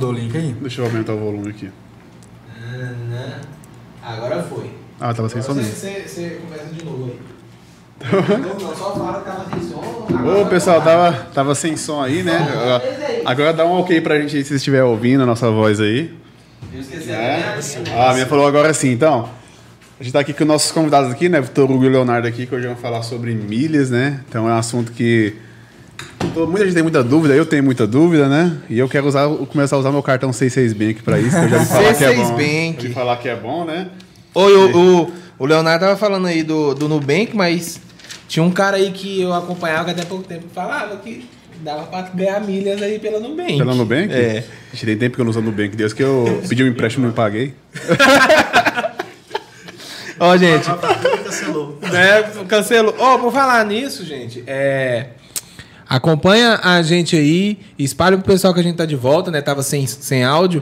Do link aí? Deixa eu aumentar o volume aqui. Agora foi. Ah, tava sem som mesmo. você, você começa de novo aí. Não, não, só fala que tava sem som. agora Ô, vai pessoal, tava, tava sem som aí, né? Agora-. Agora dá um ok pra gente aí se vocês estiverem ouvindo a nossa voz aí. Eu esqueci É. a minha. Ah, a minha falou agora sim, então. A gente tá aqui com nossos convidados aqui, né? Vitor Hugo e Leonardo aqui, que hoje vão falar sobre milhas, né? Então é um assunto que muita gente tem muita dúvida, eu tenho muita dúvida, né? E eu quero usar, começar a usar meu cartão 66 Bank pra isso, que eu já vi falar que é C6 bom. Bank. Vi falar que é bom, né? Oi, o, o, o Leonardo tava falando aí do, do Nubank, mas tinha um cara aí que eu acompanhava até pouco tempo que falava que dava pra ganhar milhas aí pela Nubank. Pela Nubank? É. Tem tempo que eu não uso Nubank, Deus que eu pedi um empréstimo e não paguei. Ó, gente. cancelou. né, cancelou. Ó, por falar nisso, gente, é. Acompanha a gente aí, espalha pro pessoal que a gente tá de volta, né? Tava sem, sem áudio.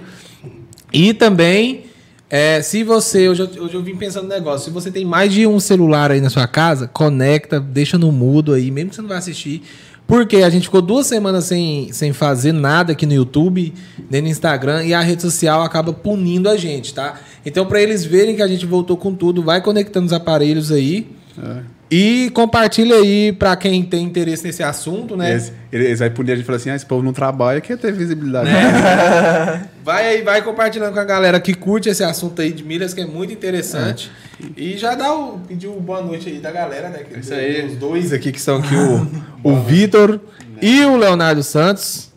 E também, é, se você. Hoje eu, hoje eu vim pensando no negócio. Se você tem mais de um celular aí na sua casa, conecta, deixa no mudo aí, mesmo que você não vai assistir. Porque a gente ficou duas semanas sem, sem fazer nada aqui no YouTube, nem no Instagram, e a rede social acaba punindo a gente, tá? Então, para eles verem que a gente voltou com tudo, vai conectando os aparelhos aí. E compartilha aí para quem tem interesse nesse assunto, né? Eles, eles vai punir a gente e falar assim: ah, esse povo não trabalha, quer ter visibilidade. Vai aí, vai compartilhando com a galera que curte esse assunto aí de milhas, que é muito interessante. E já dá o pediu boa noite aí da galera, né? Que Isso aí. Os dois aqui que são aqui, o, o Vitor e o Leonardo Santos.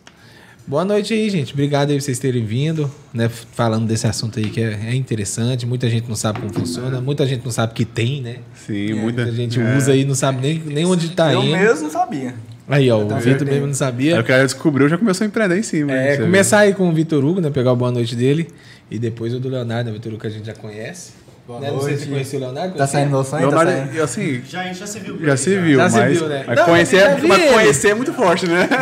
Boa noite aí, gente. Obrigado aí por vocês terem vindo, né? Falando desse assunto aí que é, é interessante. Muita gente não sabe como funciona, muita gente não sabe que tem, né? Sim, muita, Muita gente é. usa aí, não sabe nem, nem onde tá eu indo. mesmo não sabia. Aí, ó, o Vitor mesmo não Aí sabia. o cara descobriu, já começou a empreender em cima. É, Você começar aí com o Vitor Hugo, né? Pegar o boa noite dele. E depois o do Leonardo, né? O Vitor Hugo que a gente já conhece. Boa Né? Não sei se noite. você conheceu o Leonardo. Tá saindo meu sonho? Tá Leonardo, saindo. assim, Já, a gente já se viu. já se viu, Já se mas, viu, né? mas, Não, conhecer, já é, vi mas conhecer é muito forte, né?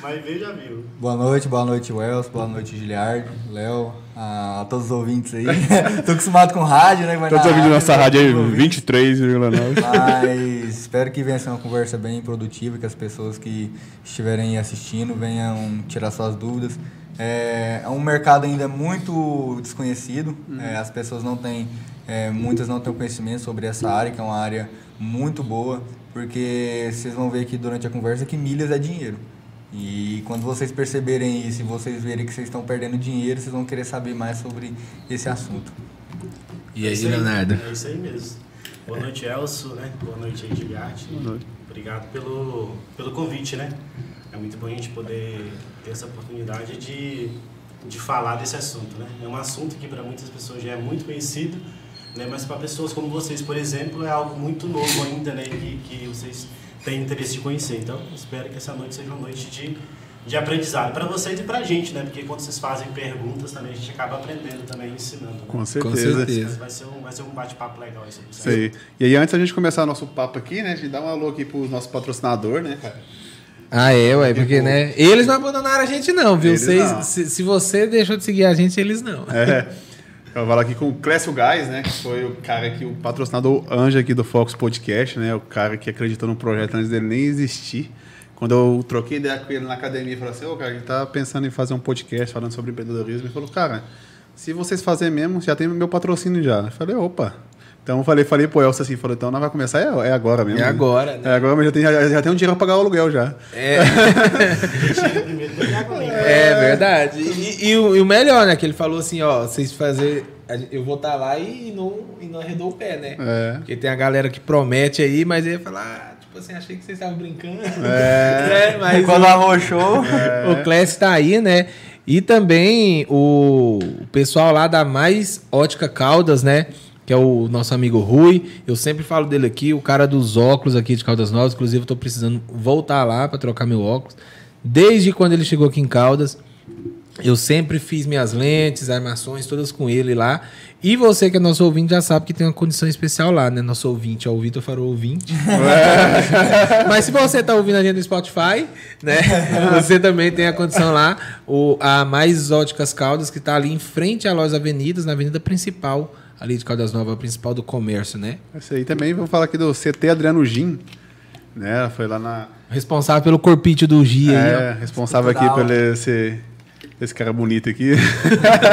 Mas veio, já viu. Boa noite, boa noite, Wells, boa noite, Giliard, Léo, a, a todos os ouvintes aí. Tô acostumado com rádio, né? Todos ouvindo nossa né, rádio aí, todos os ouvintes. 23,9. Mas espero que venha ser uma conversa bem produtiva, que as pessoas que estiverem assistindo venham tirar suas dúvidas. É, é um mercado ainda muito desconhecido, é, as pessoas não têm, é, muitas não têm conhecimento sobre essa área, que é uma área muito boa, porque vocês vão ver aqui durante a conversa que milhas é dinheiro. E quando vocês perceberem isso e vocês verem que vocês estão perdendo dinheiro, vocês vão querer saber mais sobre esse assunto. E É aí, isso Leonardo? É isso aí mesmo. Boa noite, Elcio, né? Boa noite aí, Giliarte. Boa noite. Obrigado pelo, pelo convite, né? É muito bom a gente poder ter essa oportunidade de, de falar desse assunto, né? É um assunto que para muitas pessoas já é muito conhecido, né? Mas para pessoas como vocês, por exemplo, é algo muito novo ainda, né? Que, que vocês têm interesse de conhecer. Então, espero que essa noite seja uma noite de, de aprendizado para vocês e para a gente, né? Porque quando vocês fazem perguntas também, a gente acaba aprendendo também, ensinando. né? Com Com certeza. Vai ser um, vai ser um bate-papo legal Isso aí. E aí, antes da gente começar nosso papo aqui, né? A gente dá um alô aqui pro nosso patrocinador, né, cara? Ah, é, ué, porque, né? Eles não abandonaram a gente, não, viu? Vocês- não. Se, se você deixou de seguir a gente, eles não. É. Eu vou falar aqui com o Clécio Gás, né? Que foi o cara que, o patrocinador anjo aqui do Fox Podcast, né? O cara que acreditou no projeto antes dele nem existir. Quando eu troquei ideia com ele na academia, falei assim, ô, cara, a gente tá pensando em fazer um podcast falando sobre empreendedorismo. Ele falou, cara, se vocês fazerem mesmo, já tem meu patrocínio já. Eu falei, opa. Então eu falei, falei pro Elcio assim, falou, então nós vai começar, é, é agora mesmo. É agora, né? É agora, mas já tem, já, já tem um dinheiro pra pagar o aluguel já. É, é verdade. E, e o, e o melhor, né? Que ele falou assim, ó, vocês fazer. Eu vou estar lá e não, e não arredou o pé, né? É. Porque tem a galera que promete aí, mas aí fala, ah, tipo assim, achei que vocês estavam brincando. É. Né? Mas Quando arrochou, O Clécio tá aí, né? E também o o pessoal lá da Mais Ótica Caldas, né? Que é o nosso amigo Rui. Eu sempre falo dele aqui, o cara dos óculos aqui de Caldas Novas. Inclusive, eu tô precisando voltar lá para trocar meu óculos. Desde quando ele chegou aqui em Caldas, eu sempre fiz minhas lentes, armações, todas com ele lá. E você que é nosso ouvinte já sabe que tem uma condição especial lá, né? Nosso ouvinte, ó, o Vitor Farou ouvinte. Mas se você tá ouvindo a gente no Spotify, né? Você também tem a condição lá, o, a Mais Óticas Caldas, que tá ali em frente à Lojas Avenidas, na avenida principal, ali de Caldas Novas, a principal do comércio, né? Esse aí também, vou falar aqui do CT Adriano Gin, né? Foi lá na Responsável pelo corpite do Gia aí. É, responsável aqui pelo esse, esse cara bonito aqui.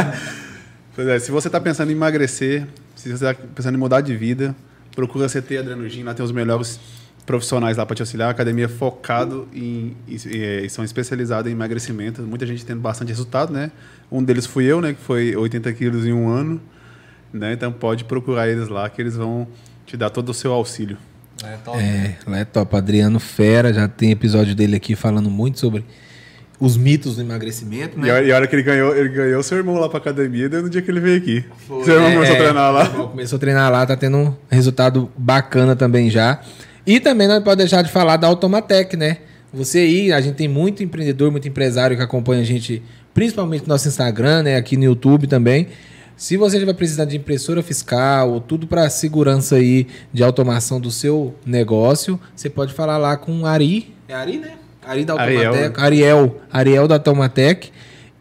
pois é, se você está pensando em emagrecer, se você está pensando em mudar de vida, procura CT Adrenogin, lá tem os melhores profissionais lá para te auxiliar. A academia é focado em, em, em- são especializados em emagrecimento. Muita gente tendo bastante resultado, né? Um deles fui eu, né? Que foi 80 quilos em um ano. Né? Então pode procurar eles lá que eles vão te dar todo o seu auxílio. É, top. É, lá é top. Adriano Fera, já tem episódio dele aqui falando muito sobre os mitos do emagrecimento, E né? a, e a hora que ele ganhou, ele ganhou seu irmão lá pra academia, deu no dia que ele veio aqui. Foi, seu irmão é, começou a treinar lá. Começou a treinar lá, tá tendo um resultado bacana também já. E também não pode deixar de falar da Automatec, né? Você aí, a gente tem muito empreendedor, muito empresário que acompanha a gente, principalmente no nosso Instagram, né? Aqui no YouTube também. Se você estiver precisando de impressora fiscal ou tudo para segurança aí de automação do seu negócio, você pode falar lá com o Ari. É Ari, né? Ari da Ariel. Automatec. Ariel. Ariel da Automatec.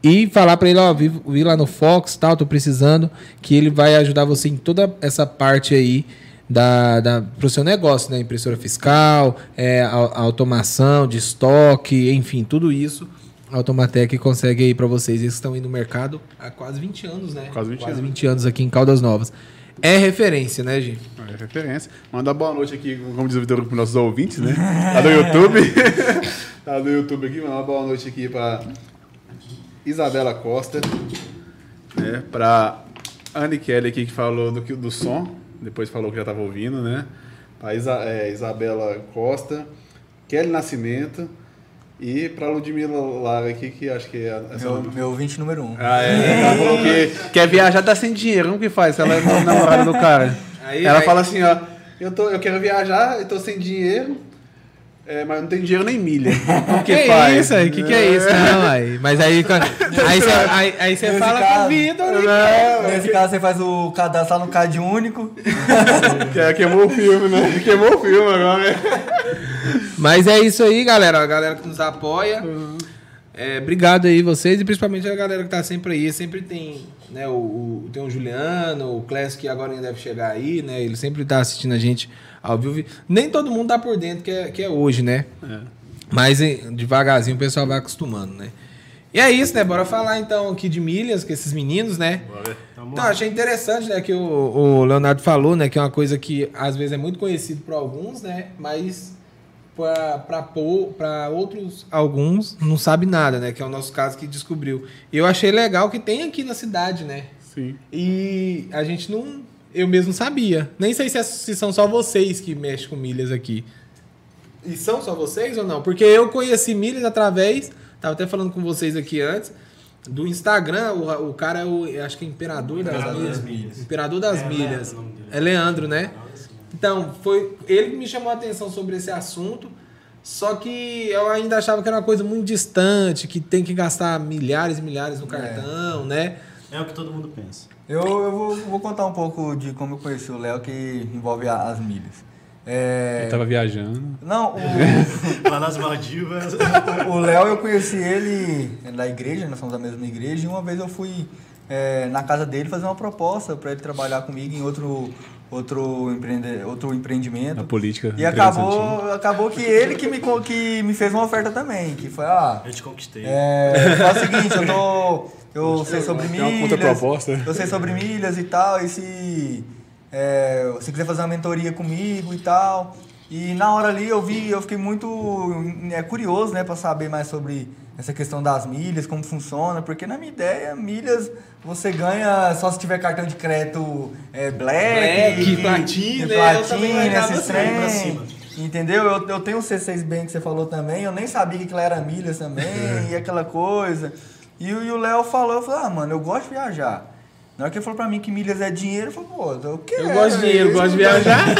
E falar para ele, ó, vi, vi lá no Fox, tal, tô precisando, que ele vai ajudar você em toda essa parte aí da, da pro seu negócio, né? Impressora fiscal, é, a, a automação de estoque, enfim, tudo isso. A Automatec consegue aí para vocês. Eles estão aí no mercado há quase 20 anos, né? Quase 20 quase anos. 20 anos aqui em Caldas Novas. É referência, né, Gi? É referência. Manda boa noite aqui, como diz o Vitor, para os nossos ouvintes, né? Tá no YouTube. tá no YouTube aqui, manda uma boa noite aqui para Isabela Costa, né? Para Anne Kelly aqui que falou do, que- do som, depois falou que já estava ouvindo, né? Para Isa, é, Isabela Costa, Kelly Nascimento e para Ludmila Lara aqui, que acho que é essa Meu, meu 20 número 1. Ah, é. Ela falou que quer viajar, tá sem dinheiro. Como que faz? Ela é namorada do cara. Aí- ela aí- fala assim, ó. Eu, tô, eu quero viajar, eu tô sem dinheiro, é, mas não tenho dinheiro nem milha. Como que, Que faz? isso aí? Que que é isso? Não, aí. Mas aí aí você aí, aí você Nesse fala com caso- o Vitor. né? Não, Nesse caso, você faz o cadastro lá no CAD único. que- queimou o filme, né? Queimou o filme agora. Mas é isso aí, galera. A galera que nos apoia. É, obrigado aí vocês e principalmente a galera que tá sempre aí. Sempre tem, né, o, o- tem o Juliano, o Clécio que agora ainda deve chegar aí, né? Ele sempre tá assistindo a gente ao vivo. Nem todo mundo tá por dentro que é, que é hoje, né? Mas eh, devagarzinho o pessoal vai acostumando, né? E é isso, né? Bora falar então aqui de milhas com esses meninos, né? Então, Então, achei interessante, né, que o, o Leonardo falou, né, que é uma coisa que às vezes é muito conhecido por alguns, né, mas para outros, alguns, não sabe nada, né, que é o nosso caso que descobriu. E eu achei legal que tem aqui na cidade, né, Sim. e a gente não, eu mesmo sabia. Nem sei se, é- se são só vocês que mexem com milhas aqui. E são só vocês ou não? Porque eu conheci milhas através, tava até falando com vocês aqui antes, do Instagram, o, o cara é o, eu acho que é Imperador, das, Imperador milhas. das Milhas. Imperador das É, Milhas. Leandro. É Leandro, né? Então, foi ele que me chamou a atenção sobre esse assunto. Só que eu ainda achava que era uma coisa muito distante, que tem que gastar milhares e milhares no cartão, né? É o que todo mundo pensa. Eu, eu vou, vou contar um pouco de como eu conheci o Léo, que envolve a- as milhas. É, Ele tava viajando. Não, o, Lá nas Maldivas. O Léo, eu conheci ele da igreja, nós somos da mesma igreja, e uma vez eu fui é, na casa dele fazer uma proposta para ele trabalhar comigo em outro, outro, empreende, outro empreendimento. Na política. E acabou, acabou que ele que me, que me fez uma oferta também, que foi, ah, Eu te conquistei. é, faz o seguinte, eu tô. Eu sei sobre milhas. Eu sei sobre milhas e tal, e se. é, se quiser fazer uma mentoria comigo e tal. E na hora ali eu vi, eu fiquei muito é, curioso, né, para saber mais sobre essa questão das milhas, como funciona, porque na minha ideia, milhas você ganha só se tiver cartão de crédito é, black, Black, platina, eu platina, esses assim, trem. Entendeu? Eu, eu tenho o C6 Bank que você falou também, eu nem sabia que aquilo era milhas também, e aquela coisa. E, o- e o Léo falou, eu falei, ah, mano, eu gosto de viajar. Na hora que ele falou pra mim que milhas é dinheiro, eu falei, pô, eu quero. Eu gosto de dinheiro, isso, gosto de eu viajar.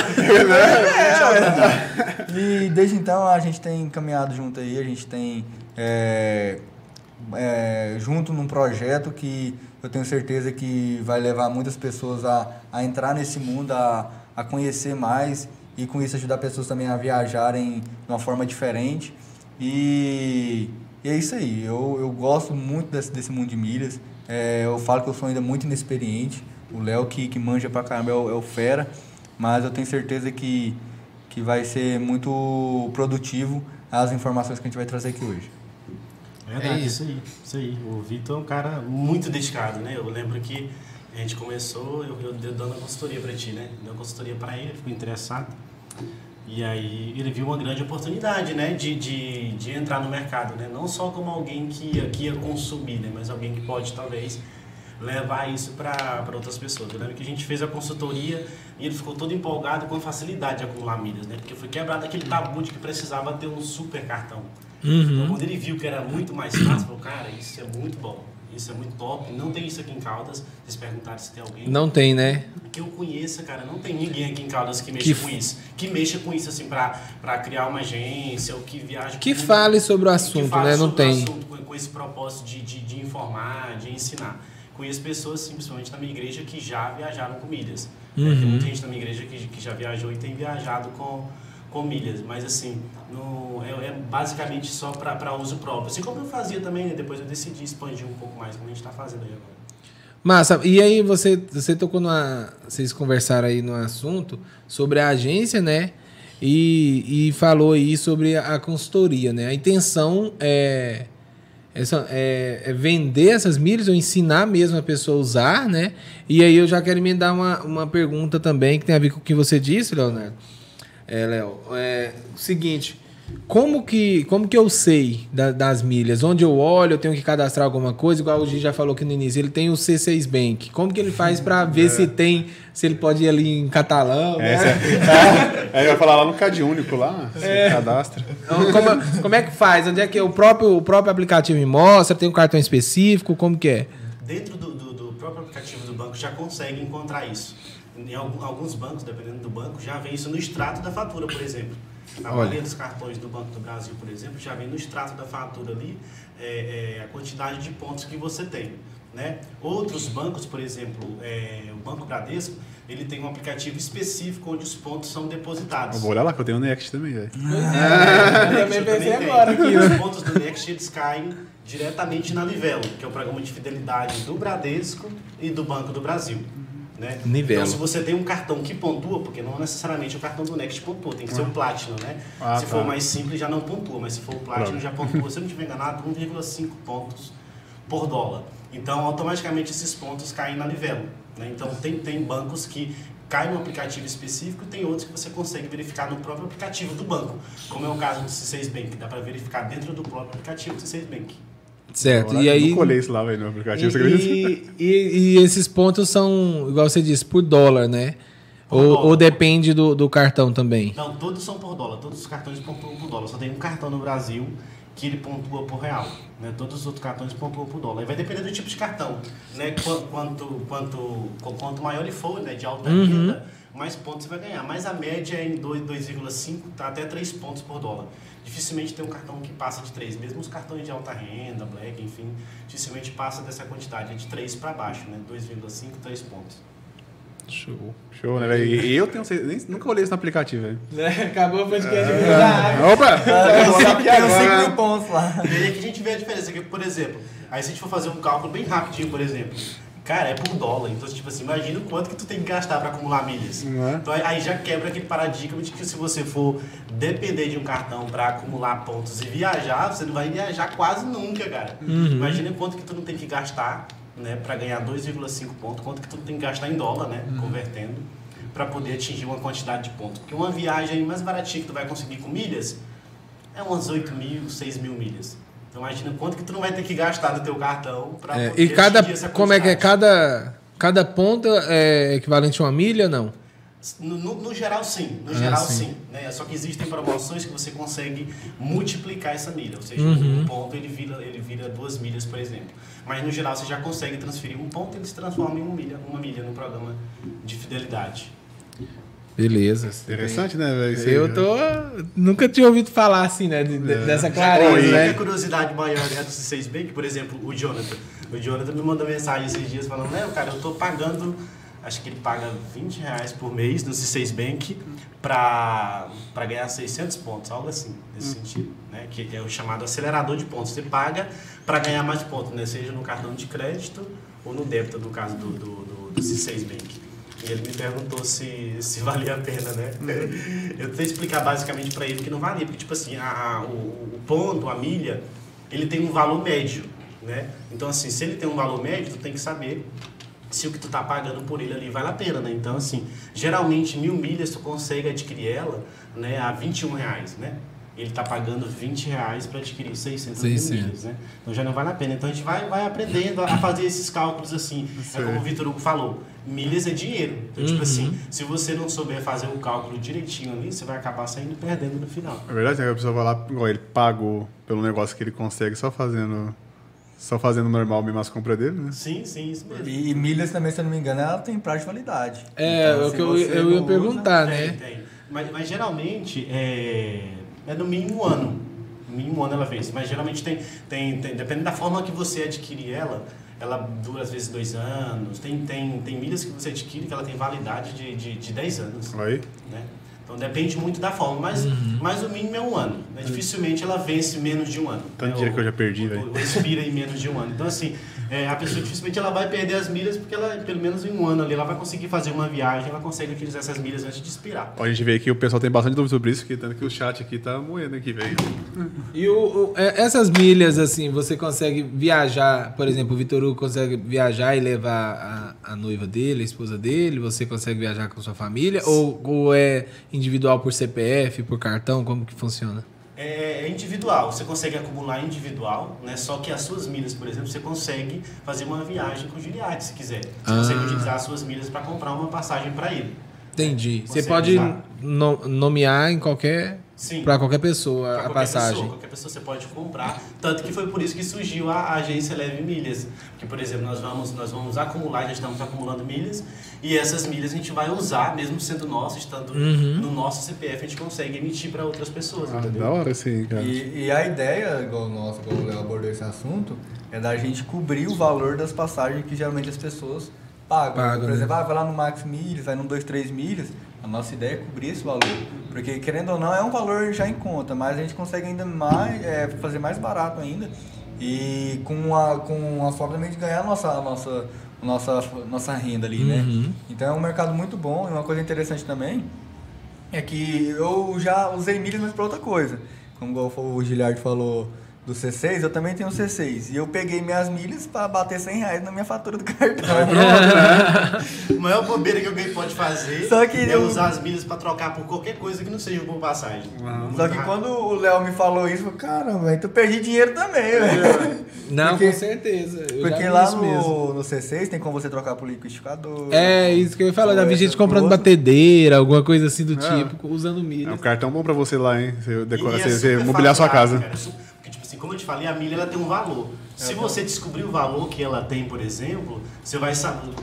é, E desde então a gente tem caminhado junto aí, a gente tem é, é, junto num projeto que eu tenho certeza que vai levar muitas pessoas a, a entrar nesse mundo, a, a conhecer mais e com isso ajudar pessoas também a viajarem de uma forma diferente. E, e é isso aí, eu, eu gosto muito desse, desse mundo de milhas. É, eu falo que eu sou ainda muito inexperiente. O Léo, que, que manja pra caramba, é o, é o fera. Mas eu tenho certeza que, que vai ser muito produtivo as informações que a gente vai trazer aqui hoje. Verdade, É isso aí, isso aí. O Vitor é um cara muito dedicado, né? Eu lembro que a gente começou, eu, eu, dando a consultoria para ti, né? Dei uma consultoria para ele, ficou interessado. E aí ele viu uma grande oportunidade, né? De, de, de entrar no mercado, né? Não só como alguém que ia, que ia consumir, né? Mas alguém que pode, talvez, levar isso para outras pessoas. Eu lembro que a gente fez a consultoria e ele ficou todo empolgado com a facilidade de acumular milhas, né? Porque foi quebrado aquele tabu de que precisava ter um super cartão. Então, quando ele viu que era muito mais fácil, falou, cara, isso é muito bom, isso é muito top. Não tem isso aqui em Caldas. Vocês perguntaram se tem alguém. Não tem, né? Que eu conheça, cara, não tem ninguém aqui em Caldas que mexa Que com isso. Que mexa com isso, assim, pra, pra criar uma agência ou que viaje... Que com- fale sobre o que assunto, fale né? Não sobre o tem. assunto com, com esse propósito de, de, de informar, de ensinar. Conheço pessoas, sim, principalmente na minha igreja, que já viajaram com milhas. né? Uhum. Tem muita gente na minha igreja que, que já viajou e tem viajado com, com milhas. Mas, assim, no, é, é basicamente só para uso próprio. Assim como eu fazia também, né? depois eu decidi expandir um pouco mais, como a gente está fazendo aí agora. Massa. E aí você, você tocou numa. Vocês conversaram aí no assunto sobre a agência, né? E, e falou aí sobre a consultoria, né? A intenção é, essa, é, é vender essas milhas ou ensinar mesmo a pessoa a usar, né? E aí eu já quero emendar uma, uma pergunta também que tem a ver com o que você disse, Leonardo. É, Léo, é o seguinte, como que, como que eu sei da- das milhas? Onde eu olho, eu tenho que cadastrar alguma coisa, igual o Gi já falou aqui no início, ele tem o C6 Bank. Como que ele faz para ver se tem, se ele pode ir ali em catalão, né? Essa é, aí vai falar lá no Cade Único lá, você cadastra. Então, como, como é que faz? Onde é que o próprio, o próprio aplicativo me mostra? Tem um cartão específico? Como que é? Dentro do, do, do próprio aplicativo do banco já consegue encontrar isso. Em alguns bancos, dependendo do banco, já vem isso no extrato da fatura, por exemplo. Na maioria dos cartões do Banco do Brasil, por exemplo, já vem no extrato da fatura ali é, é, a quantidade de pontos que você tem. Né? Outros bancos, por exemplo, é, o Banco Bradesco, ele tem um aplicativo específico onde os pontos são depositados. Eu vou olhar lá que eu tenho o Next também, velho. Eu também Eu pensei também agora tenho. aqui. Os pontos do Next eles caem diretamente na Livelo, que é o programa de fidelidade do Bradesco e do Banco do Brasil. Né? Nivelo. Então, se você tem um cartão que pontua, porque não necessariamente o cartão do Next pontua, tem que ser o Platinum, né? Ah, se tá. for mais simples, já não pontua, mas se for o Platinum, já pontua, se eu não estiver enganado, 1,5 pontos por dólar. Então, automaticamente, esses pontos caem na Livelo. Né? Então, tem, tem bancos que cai no aplicativo específico e tem outros que você consegue verificar no próprio aplicativo do banco, como é o caso do C6 Bank, dá para verificar dentro do próprio aplicativo do C6 Bank. Certo. Eu E aí. Não colei isso lá, velho, no aplicativo? E, e- e esses pontos são, igual você disse, por dólar, né? Por Ou, dólar. ou depende do, do cartão também? Não, todos são por dólar, todos os cartões pontuam por dólar. Só tem um cartão no Brasil que ele pontua por real. Né? Todos os outros cartões pontuam por dólar. E vai depender do tipo de cartão. Né? Qu- Quanto, quanto, qu- quanto maior ele for, né? de alta Uhum. renda, mais pontos você vai ganhar. Mas a média é em 2 2,5 tá até 3 pontos por dólar. Dificilmente tem um cartão que passa de 3. Mesmo os cartões de alta renda, black, enfim, dificilmente passa dessa quantidade. É de 3 para baixo, né? 2,5, 3 pontos. Show. Show, né, velho? E eu tenho, nem, nunca olhei isso no aplicativo, velho. Acabou o podcast. Opa! Tem Vou uns olhar cinco- aqui tem uns 5 agora. mil pontos lá. E aí que a gente vê a diferença. Que, por exemplo, aí se a gente for fazer um cálculo bem rapidinho, por exemplo, cara, é por dólar. Então, tipo assim, imagina o quanto que tu tem que gastar para acumular milhas. É? Então aí- já quebra aquele paradigma de que se você for depender de um cartão para acumular pontos e viajar, você não vai viajar quase nunca, cara. Imagina quanto que tu não tem que gastar, né, para ganhar 2,5 pontos, quanto que tu tem que gastar em dólar, né, convertendo, para poder atingir uma quantidade de pontos. Porque uma viagem mais baratinha que tu vai conseguir com milhas é umas 8 mil, 6 mil milhas. Então imagina quanto que tu não vai ter que gastar do teu cartão para É, poder e cada. Como é que é? Cada, cada ponta é equivalente a uma milha, não? No, no- no geral, sim. No Ah, geral, sim. sim. né? Só que existem promoções que você consegue multiplicar essa milha. Ou seja, Uhum. um ponto ele vira, ele vira duas milhas, por exemplo. Mas no geral, você já consegue transferir um ponto e ele se transforma em uma milha, uma milha no programa de fidelidade. Beleza. Interessante, né, velho? Eu né? tô. Nunca tinha ouvido falar assim, né? de- de- dessa A clareza, né? curiosidade maior é do C6 Bank, por exemplo, o Jonathan. O Jonathan me mandou mensagem esses dias falando, né, cara, eu tô pagando, acho que ele paga 20 reais por mês no C6 Bank pra, pra ganhar 600 pontos, algo assim, nesse sentido, né? Que é o chamado acelerador de pontos. Você paga para ganhar mais pontos, né? Seja no cartão de crédito ou no débito, no caso do, do, do, do C6 Bank. E ele me perguntou se, se valia a pena, né? Eu tentei explicar basicamente para ele que não valia, porque, tipo assim, a, a- o, o ponto, a milha, ele tem um valor médio, né? Então, assim, se ele tem um valor médio, tu tem que saber se o que tu tá pagando por ele ali vale a pena, né? Então, assim, geralmente mil milhas tu consegue adquirir ela, né, a 21 reais, né? Ele tá pagando 20 reais para adquirir 600, mil 600. milhas, né? Então já não vale a pena. Então a gente vai, vai aprendendo a fazer esses cálculos assim. É como o Vitor Hugo falou, milhas é dinheiro. Então, tipo assim, se você não souber fazer o cálculo direitinho ali, você vai acabar saindo perdendo no final. É verdade, né? a pessoa vai lá, igual ele pagou pelo negócio que ele consegue só fazendo. Só fazendo normal mesmo as compras dele, né? Sim, sim, isso mesmo. E, e milhas também, se eu não me engano, ela tem prazo de validade. É, Então, o se que eu, eu ia não perguntar, Tem, né? tem. Mas, mas geralmente é, é no mínimo um ano. No mínimo um ano ela vence. Mas geralmente tem, tem, tem. Dependendo da forma que você adquirir ela, ela dura às vezes dois anos. Tem, tem, tem milhas que você adquire que ela tem validade de, de, de 10 anos. Aí. né? Então depende muito da forma, mas, mas o mínimo é um ano. né? Dificilmente ela vence menos de um ano. Tanto né? dinheiro Ou- que eu já perdi, ou- velho. ou expira em menos de um ano. Então, assim, é, a pessoa dificilmente ela vai perder as milhas porque ela, pelo menos em um ano ali, ela vai conseguir fazer uma viagem, ela consegue utilizar essas milhas antes de expirar. Ó, a gente vê que o pessoal tem bastante dúvida sobre isso, que tanto que o chat aqui tá moendo aqui, velho. E o, o- é, essas milhas, assim, você consegue viajar, por exemplo, o Vitor Hugo consegue viajar e levar a, a noiva dele, a esposa dele, você consegue viajar com sua família? Ou, ou é individual por CPF, por cartão? Como que funciona? É, é individual, você consegue acumular individual, né? Só que as suas milhas, por exemplo, você consegue fazer uma viagem com o Giliard, se quiser. Você Ah. consegue utilizar as suas milhas para comprar uma passagem para ele. Entendi. Você Você pode usar. no- nomear em qualquer. Pra qualquer pessoa Pra a qualquer passagem. Pessoa, qualquer pessoa você pode comprar. Tanto que foi por isso que surgiu a, a agência Leve Milhas. Que, por exemplo, nós vamos, nós vamos acumular, já estamos acumulando milhas, e essas milhas a gente vai usar, mesmo sendo nosso, estando Uhum. no nosso CPF, a gente consegue emitir para outras pessoas, Ah, entendeu? da hora sim, cara. E, e a ideia, igual o nosso, igual o Léo abordou esse assunto, é da gente cobrir o valor das passagens que geralmente as pessoas pagam. Pagam, Por né? exemplo, ah, vai lá no Max Milhas, vai no 2, 3 milhas. A nossa ideia é cobrir esse valor. Porque, querendo ou não, é um valor já em conta, mas a gente consegue ainda mais, é, fazer mais barato ainda. E com a, com a forma também de ganhar a nossa, a nossa, a nossa, nossa renda ali, Uhum. né? Então é um mercado muito bom. E uma coisa interessante também é que eu já usei milhas, mas para outra coisa. Como o Giliard falou do C6, eu também tenho C6. E eu peguei minhas milhas para bater 100 reais na minha fatura do cartão. A maior bobeira que alguém pode fazer Só que é eu- usar as milhas para trocar por qualquer coisa que não seja por passagem. Muito Só que rápido. quando o Léo me falou isso, eu falei, caramba, então eu perdi dinheiro também, velho. Não, Porque- com certeza. Eu Porque lá isso mesmo. no, no C6 tem como você trocar por liquidificador. É, isso que eu ia falar. Já vi gente comprando coisas. batedeira, alguma coisa assim do É. tipo, usando É milhas. um cartão bom pra você lá, hein? Você, decora, é você, você super mobiliar sua casa. cara. Su- te falei, a milha ela tem um valor. Se você descobrir o valor que ela tem, por exemplo, você vai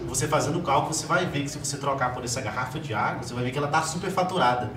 você fazendo o cálculo, você vai ver que se você trocar por essa garrafa de água, você vai ver que ela está super faturada.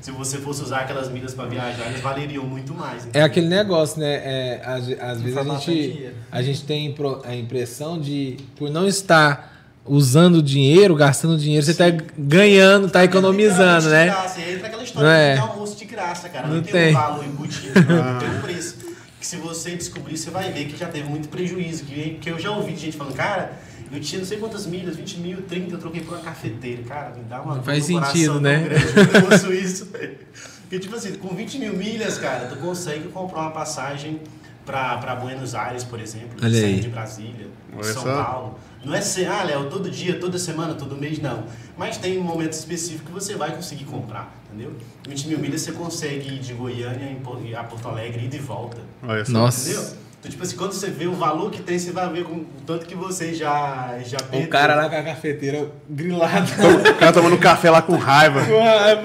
Se você fosse usar aquelas milhas para viajar, elas valeriam muito mais. É aquele negócio, né? É, às, às vezes a gente, a gente tem a impressão de, por não estar usando dinheiro, gastando dinheiro, você tá ganhando, tá economizando, né? de graça. E aí entra aquela história Não de é? almoço de graça, cara. Não, Não tem, tem. um valor embutido, não, tem um preço. Que se você descobrir, você vai ver que já teve muito prejuízo. Que, que eu já ouvi de gente falando, cara, eu tinha não sei quantas milhas, 20 mil, 30, eu troquei por uma cafeteira. Cara, me dá uma Não faz dor no coração sentido, né? grande isso, velho. Porque, tipo assim, com 20 mil milhas, cara, tu consegue comprar uma passagem pra, pra Buenos Aires, por exemplo, de Brasília, de Olha São só. Paulo. Não é ser, ah, Léo, todo dia, toda semana, todo mês, não. Mas tem um momento específico que você vai conseguir comprar, entendeu? 20 mil milhas você consegue ir de Goiânia a Porto Alegre e de volta, Olha só. Nossa. entendeu? Então, tipo assim, quando você vê o valor que tem, você vai ver com o tanto que você já, já O perdeu. cara lá com a cafeteira grilada, O cara tomando café lá com raiva.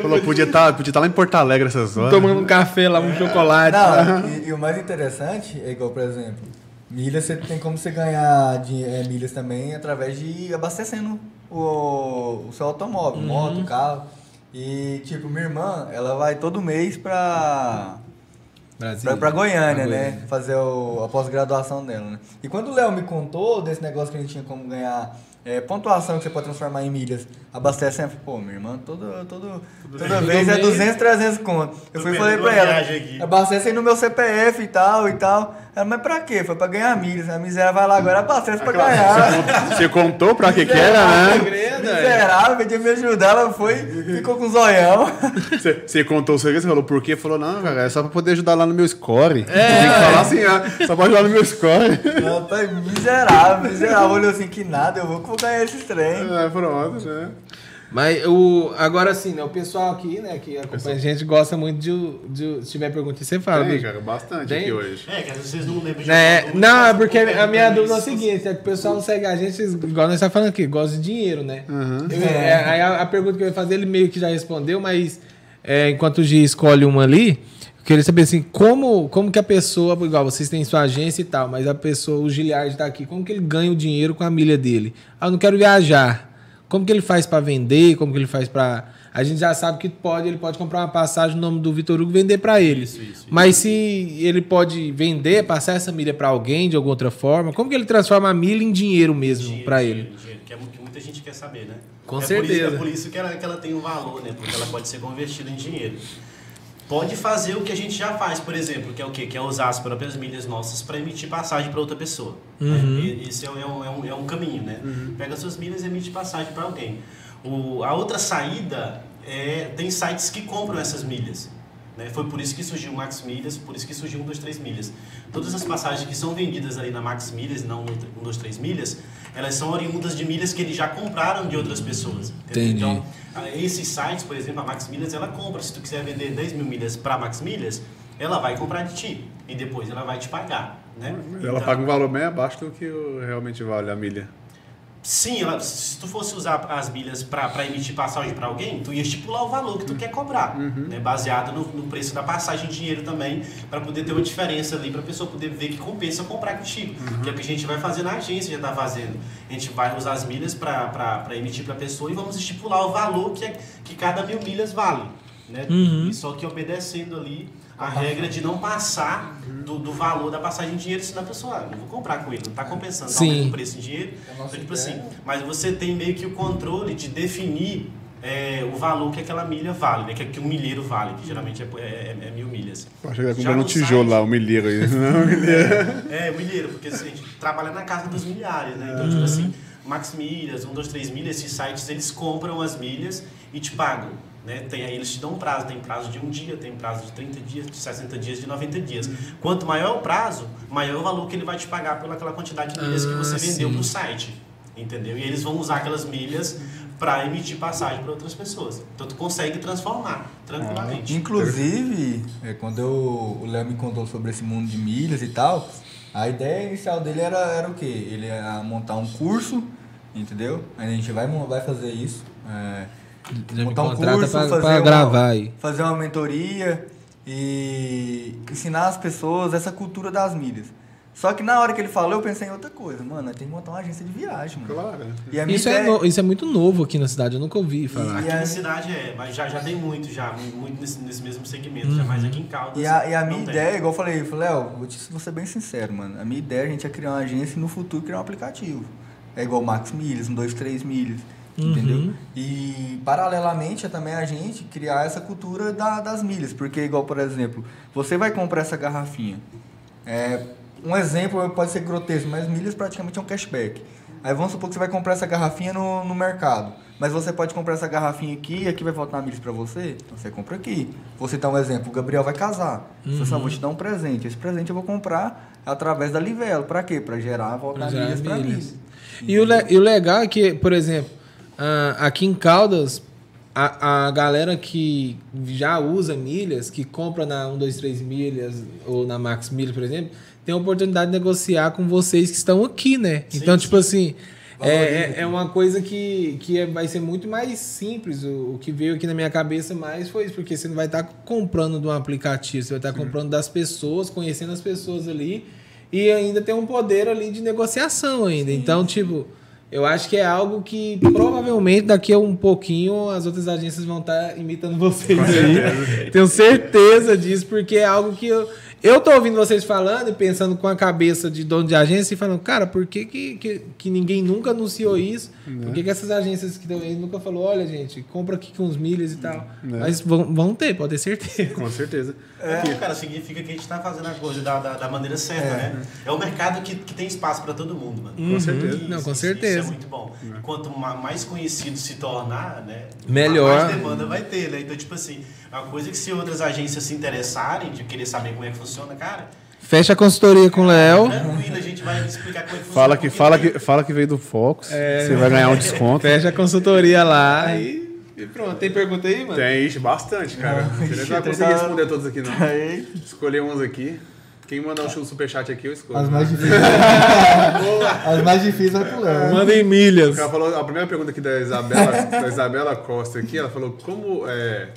Falou, podia estar podia tá lá em Porto Alegre essas horas. tomando um café lá, um chocolate. Não, e, e o mais interessante é igual, por exemplo, milhas você tem como você ganhar de, é, milhas também através de abastecendo o, o seu automóvel, Uhum. moto, carro. E tipo, minha irmã, ela vai todo mês pra, Brasília. pra, pra Goiânia, Pra né? Goiânia. Fazer o, a pós-graduação dela, né? E quando o Léo me contou desse negócio que a gente tinha como ganhar é, pontuação que você pode transformar em milhas, abastece sempre. Pô, minha irmã, toda, toda, toda vez é 200, 300 conto. Eu fui e falei pra ela, aqui. abastece aí no meu CPF e tal e tal. Ela, mas pra quê? Foi pra ganhar milhas. A miséria vai lá agora, abastece pra ganhar. Você contou pra que que era, né? Miserável, podia me ajudar, ela foi, ficou com zoião. Você, você contou o segredo, você falou por quê? Falou, não, cara, é só pra poder ajudar lá no meu score. É. Tem que falar assim, ah, só pra ajudar no meu score. Ela foi miserável, miserável. Olhou assim, que nada, eu vou, vou ganhar esses trem. É, pronto, né? Mas o, agora sim, né? O pessoal aqui, né, que acompanha a gente, gosta muito de, de. Se tiver pergunta, você fala. Tem, bicho. cara, bastante Tem? aqui hoje. É, que às vezes vocês não lembram de É, não, é porque a minha dúvida é o seguinte, é que o pessoal não segue a gente, igual nós estamos falando aqui, gosta de dinheiro, né? Uhum. Eu- é, aí a, a pergunta que eu ia fazer, ele meio que já respondeu, mas é, enquanto o Gi escolhe uma ali, eu queria saber assim, como, como que a pessoa, igual vocês têm sua agência e tal, mas a pessoa, o Giliard tá aqui, como que ele ganha o dinheiro com a milha dele? Ah, eu não quero viajar. Como que ele faz para vender? Como que ele faz para A gente já sabe que pode, ele pode comprar uma passagem no nome do Vitor Hugo e vender para ele. Isso, isso, isso. Mas se ele pode vender, passar essa milha para alguém de alguma outra forma, como que ele transforma a milha em dinheiro mesmo para dinheiro, ele? dinheiro, que é o que muita gente quer saber, né? Com é Por certeza. isso, é por isso que ela, que ela tem um valor, né? Porque ela pode ser convertida em dinheiro. Pode fazer o que a gente já faz, por exemplo, que é o quê? Que é usar as próprias milhas nossas para emitir passagem para outra pessoa. né? E- Esse é, um- é um, é, um, é um caminho, né? Pega suas milhas e emite passagem para alguém. O, a outra saída é tem sites que compram essas milhas. Né? Foi por isso que surgiu o Max Milhas, por isso que surgiu 1, 2, 3 milhas. Todas as passagens que são vendidas ali na Max Milhas, não 1, 2, 3 milhas, elas são oriundas de milhas que eles já compraram de outras pessoas. Então, esses sites, por exemplo, a Max Milhas, ela compra. Se tu quiser vender 10 mil milhas para Max Milhas, ela vai comprar de ti. E depois ela vai te pagar. Né? Ela Então- paga um valor bem abaixo do que realmente vale a milha. Sim, ela- se tu fosse usar as milhas para emitir passagem para alguém, tu ia estipular o valor que tu quer cobrar, né, baseado no, no preço da passagem em dinheiro também, para poder ter uma diferença ali, para a pessoa poder ver que compensa comprar contigo. Que é o que a gente vai fazer na agência, já está fazendo. A gente vai usar as milhas para emitir para a pessoa e vamos estipular o valor que, é, que cada mil milhas vale. Né? E só que obedecendo ali a regra de não passar do, do valor da passagem em dinheiro, senão a pessoa, ah, não vou comprar com ele, não está compensando, tá aumentando o preço em dinheiro. É Então, tipo assim, mas você tem meio que o controle de definir é, o valor que aquela milha vale, né? Que, que um milheiro vale, que geralmente é, é- é mil milhas. Achei que comprando um no tijolo site- lá, um milheiro aí. Não, milheiro. É, milheiro, porque assim, a gente trabalha na casa dos milhares, né? Então, tipo assim, Max Milhas, 1, 2, 3 milhas, esses sites, eles compram as milhas e te pagam. Né? Tem, aí eles te dão um prazo, tem prazo de um dia, tem prazo de 30 dias, de 60 dias, de 90 dias. Quanto maior o prazo, maior o valor que ele vai te pagar pelaquela quantidade de milhas que Ah, você vendeu sim. pro site. Entendeu? E eles vão usar aquelas milhas para emitir passagem para outras pessoas. Então tu consegue transformar tranquilamente. Inclusive, é, quando eu- o Léo me contou sobre esse mundo de milhas e tal, a ideia inicial dele era, era o quê? Ele ia montar um curso, entendeu? Aí a gente vai, vai fazer isso. é, Já me montar um curso, pra- fazer pra uma- gravar aí. Fazer uma mentoria e ensinar as pessoas essa cultura das milhas. Só que na hora que ele falou, eu pensei em outra coisa. Mano, tem que montar uma agência de viagem, mano. Claro. E a minha Isso é, ideia- no- isso é muito novo aqui na cidade, eu nunca ouvi falar. Aqui E a- na cidade é, mas já, já tem muito, já, muito nesse, nesse mesmo segmento, já mais aqui em Caldas. E a, e a minha tem. ideia, igual eu falei, eu falei, Léo, vou, te, vou ser bem sincero, mano. A minha ideia é a gente é criar uma agência e no futuro criar um aplicativo. É igual Max Milhas, um, dois, três milhas. Uhum. Entendeu? E paralelamente é também a gente criar essa cultura da- das milhas. Porque, igual, por exemplo, você vai comprar essa garrafinha. É, um exemplo pode ser grotesco, mas milhas praticamente é um cashback. Aí vamos supor que você vai comprar essa garrafinha no, no mercado. Mas você pode comprar essa garrafinha aqui e aqui vai voltar milhas para você. Então você compra aqui. Vou citar um exemplo. O Gabriel vai casar. Você só vou te dar um presente. Esse presente eu vou comprar através da Livelo. Para quê? Para gerar voltar milhas para milhas. milhas. E o, le- e o legal é que, por exemplo, ah, aqui em Caldas, a, a galera que já usa milhas, que compra na 1, 2, 3 milhas ou na Max Milhas, por exemplo, tem a oportunidade de negociar com vocês que estão aqui, né? Sim, então, sim. tipo assim, é, é, é uma coisa que, que é- vai ser muito mais simples. O, o que veio aqui na minha cabeça mais foi isso, porque você não vai estar comprando de um aplicativo, você vai estar comprando das pessoas, conhecendo as pessoas ali e ainda tem um poder ali de negociação ainda. então, tipo, eu acho que é algo que provavelmente daqui a um pouquinho as outras agências vão estar imitando vocês aí. Tenho certeza disso, porque é algo que eu, eu tô ouvindo vocês falando e pensando com a cabeça de dono de agência e falando, cara, por que, que, que, que ninguém nunca anunciou isso? Por que, que essas agências que estão aí nunca falou, olha, gente, compra aqui com uns milhas e tal. Mas vão, vão ter, pode ter certeza. Com certeza. É, cara, significa que a gente está fazendo a coisa da, da, da maneira certa, né? É um mercado que, que tem espaço para todo mundo, mano. Com certeza. Não, com Isso- certeza. Isso é muito bom. Quanto ma- mais conhecido se tornar, né? Melhor. Mais demanda vai ter, né? Então, tipo assim, é uma coisa que se outras agências se interessarem de querer saber como é que funciona, cara, Fecha a consultoria com o Léo. tranquilo, a gente vai explicar como é que funciona. Fala que, fala, que, fala que veio do Fox. Você vai ganhar um desconto. Fecha a consultoria lá e, e pronto. Tem pergunta aí, mano? Tem, ixi, bastante, cara. Você não vai conseguir responder todos aqui, não. Aí, Escolher uns aqui. Quem mandar um superchat aqui, eu escolho. as mais difíceis. as mais difíceis vai pro Léo. Manda em milhas. Ela falou, a primeira pergunta aqui da Isabela, da Isabela Costa aqui, ela falou como é,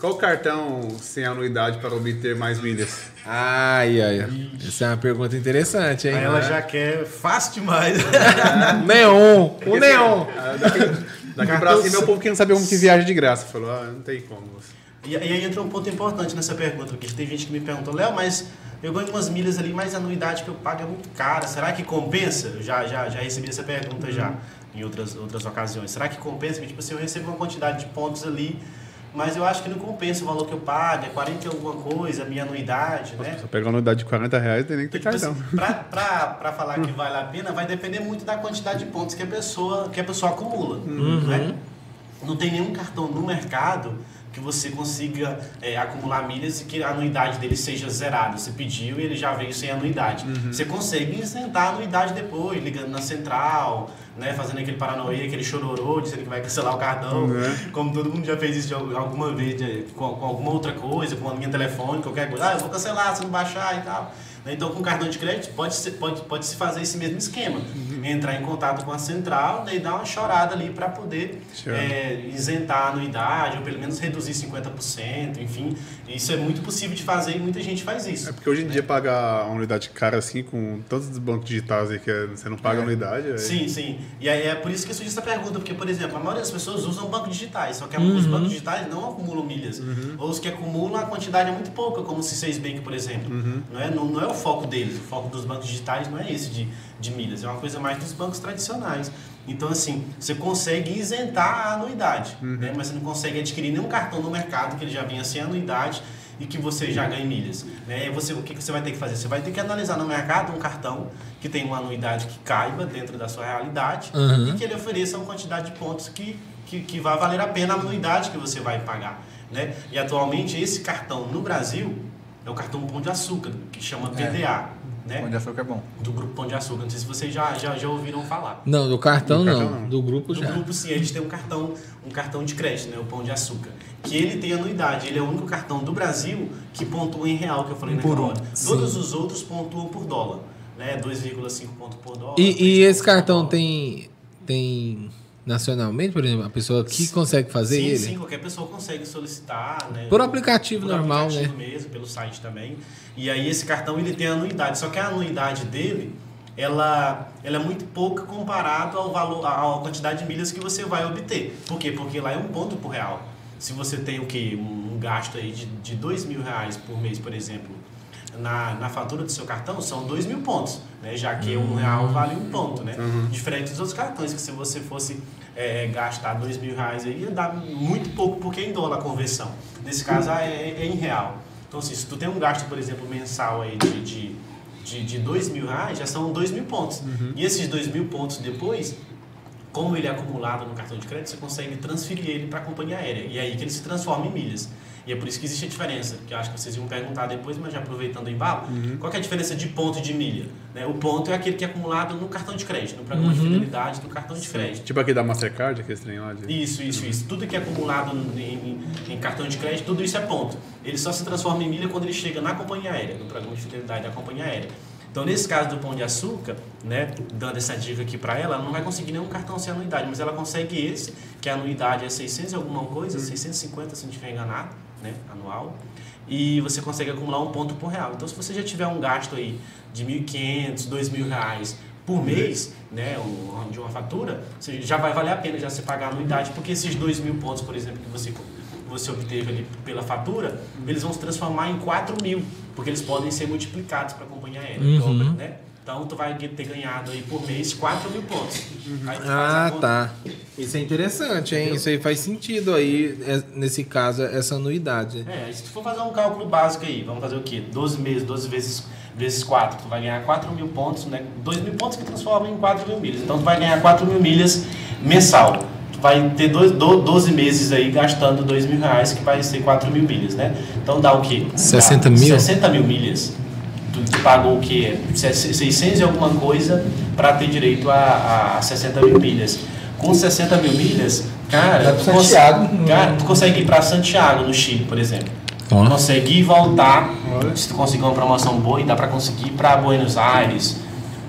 qual cartão sem anuidade para obter mais milhas? Ai, ai, ai. Essa é uma pergunta interessante, hein? Aí ela já quer fácil demais. Neon. O neon. Ah, Daqui, daqui pra cima é o povo que não sabe como que viaja de graça. Falou, ah, não tem como. E, e aí entra um ponto importante nessa pergunta, porque tem gente que me perguntou, Léo, mas eu ganho umas milhas ali, mas a anuidade que eu pago é muito cara. Será que compensa? Eu já, já, já recebi essa pergunta já em outras, outras ocasiões. Será que compensa? Porque, tipo assim, eu recebo uma quantidade de pontos ali, mas eu acho que não compensa o valor que eu pago, é 40 e alguma coisa, a minha anuidade, né? Se eu pegar uma anuidade de 40 reais, tem nem que ter Tipo cartão. assim, pra falar que vale a pena, vai depender muito da quantidade de pontos que a pessoa, que a pessoa acumula. Né? Não tem nenhum cartão no mercado que você consiga é, acumular milhas e que a anuidade dele seja zerada. Você pediu e ele já veio sem anuidade. Você consegue isentar a anuidade depois, ligando na central, né, fazendo aquele paranoia, aquele chororô, dizendo que vai cancelar o cartão. Como todo mundo já fez isso alguma vez, de- com, com alguma outra coisa, com a linha telefônica, qualquer coisa. Ah, eu vou cancelar se não baixar e tal. Né, Então, com cartão de crédito, pode, ser, pode, pode se fazer esse mesmo esquema. Entrar em contato com a central né, e dar uma chorada ali para poder é, isentar a anuidade, ou pelo menos reduzir 50%, enfim. Isso é muito possível de fazer e muita gente faz isso. É porque hoje em dia pagar uma unidade cara assim, com todos os bancos digitais aí que é- você não paga anuidade. aí- Sim, sim. E aí é por isso que surge essa pergunta, porque, por exemplo, a maioria das pessoas usam bancos digitais, só que os bancos digitais não acumulam milhas. Ou os que acumulam, a quantidade é muito pouca, como o C6 Bank, por exemplo. Não, é, não, não é o foco deles, o foco dos bancos digitais não é esse de, de milhas, é uma coisa mais dos bancos tradicionais. Então, assim, você consegue isentar a anuidade, né? mas você não consegue adquirir nenhum cartão no mercado que ele já venha sem anuidade e que você já ganhe milhas. Né? E você, o que que você vai ter que fazer? Você vai ter que analisar no mercado um cartão que tem uma anuidade que caiba dentro da sua realidade Uhum. e que ele ofereça uma quantidade de pontos que, que, que vai valer a pena a anuidade que você vai pagar. Né? E atualmente esse cartão no Brasil é o cartão Pão de Açúcar, que chama PDA. Né? Onde açúcar é bom. Do grupo Pão de Açúcar. Não sei se vocês já, já, já ouviram falar. Não, do cartão, Do não. cartão, não. Do grupo No já. grupo, sim, eles têm um cartão, um cartão de crédito, né? O Pão de Açúcar. Que ele tem anuidade. Ele é o único cartão do Brasil que pontua em real, que eu falei naquela Por hora. Todos os outros pontuam por dólar. Né? 2,5 ponto por dólar. E, 3 e esse cartão dólar. tem, tem nacionalmente, por exemplo, a pessoa que consegue fazer sim, ele? Sim, qualquer pessoa consegue solicitar, né? Por aplicativo Por normal, aplicativo né? mesmo, pelo site também. E aí esse cartão ele tem anuidade, só que a anuidade dele, ela, ela é muito pouca comparado ao valor, à quantidade de milhas que você vai obter. Por quê? Porque lá é um ponto por real. Se você tem o quê? Um, um gasto aí de, de dois mil reais por mês, por exemplo, na, na fatura do seu cartão, são dois mil pontos, né? Já que um real vale um ponto, né? Diferente dos outros cartões, que se você fosse é, gastar dois mil reais aí, ia dar muito pouco, porque é em dólar a conversão. Nesse caso, ah, é, é em real. Então, assim, se tu tem um gasto, por exemplo, mensal aí de, de, de, de dois mil reais, já são dois mil pontos. E esses dois mil pontos depois, como ele é acumulado no cartão de crédito, você consegue transferir ele para a companhia aérea. E é aí que ele se transforma em milhas. E é por isso que existe a diferença, que eu acho que vocês iam perguntar depois, mas já aproveitando o embalo, qual que é a diferença de ponto e de milha? Né? O ponto é aquele que é acumulado no cartão de crédito, no programa de fidelidade do cartão de crédito. Tipo aqui da Mastercard, aquele trem lá. De... Isso, isso, isso. Tudo que é acumulado em, em- em cartão de crédito, tudo isso é ponto. Ele só se transforma em milha quando ele chega na companhia aérea, no programa de fidelidade da companhia aérea. Então, nesse caso do Pão de Açúcar, né, dando essa dica aqui para ela, ela não vai conseguir nenhum cartão sem anuidade, mas ela consegue esse, que a anuidade é 600 e alguma coisa, 650 se não estiver enganado, né, anual. E você consegue acumular um ponto por real. Então, se você já tiver um gasto aí de 1.500, 2.000 reais por mês, né, de uma fatura, já vai valer a pena já você pagar a anuidade, porque esses 2 mil pontos, por exemplo, que você você obteve ali pela fatura, eles vão se transformar em 4 mil, porque eles podem ser multiplicados para a companhia aérea. Uhum. Né? Então tu vai ter ganhado aí por mês 4 mil pontos. Faz Ah, tá. Isso é interessante, hein? Isso aí faz sentido aí, é, nesse caso, essa anuidade. É, se tu for fazer um cálculo básico aí, vamos fazer o quê? 12 meses, 12 vezes, vezes 4, tu vai ganhar 4 mil pontos, né? 2 mil pontos que transforma em 4 mil milhas. Então tu vai ganhar 4 mil milhas mensal. Tu vai ter dois, do- 12 meses aí gastando 2 mil reais, que vai ser 4 mil milhas, né? Então dá o quê? Dá 60 mil? 60 mil milhas. Tu, tu pagou o quê? Se- 600 e alguma coisa para ter direito a, a 60 mil milhas. Com 60 mil milhas, cara, tu cons- Santiago. cara, tu consegue ir para Santiago, no Chile, por exemplo. Ó. Conseguir voltar, se tu conseguir uma promoção boa, e dá para conseguir ir para Buenos Aires,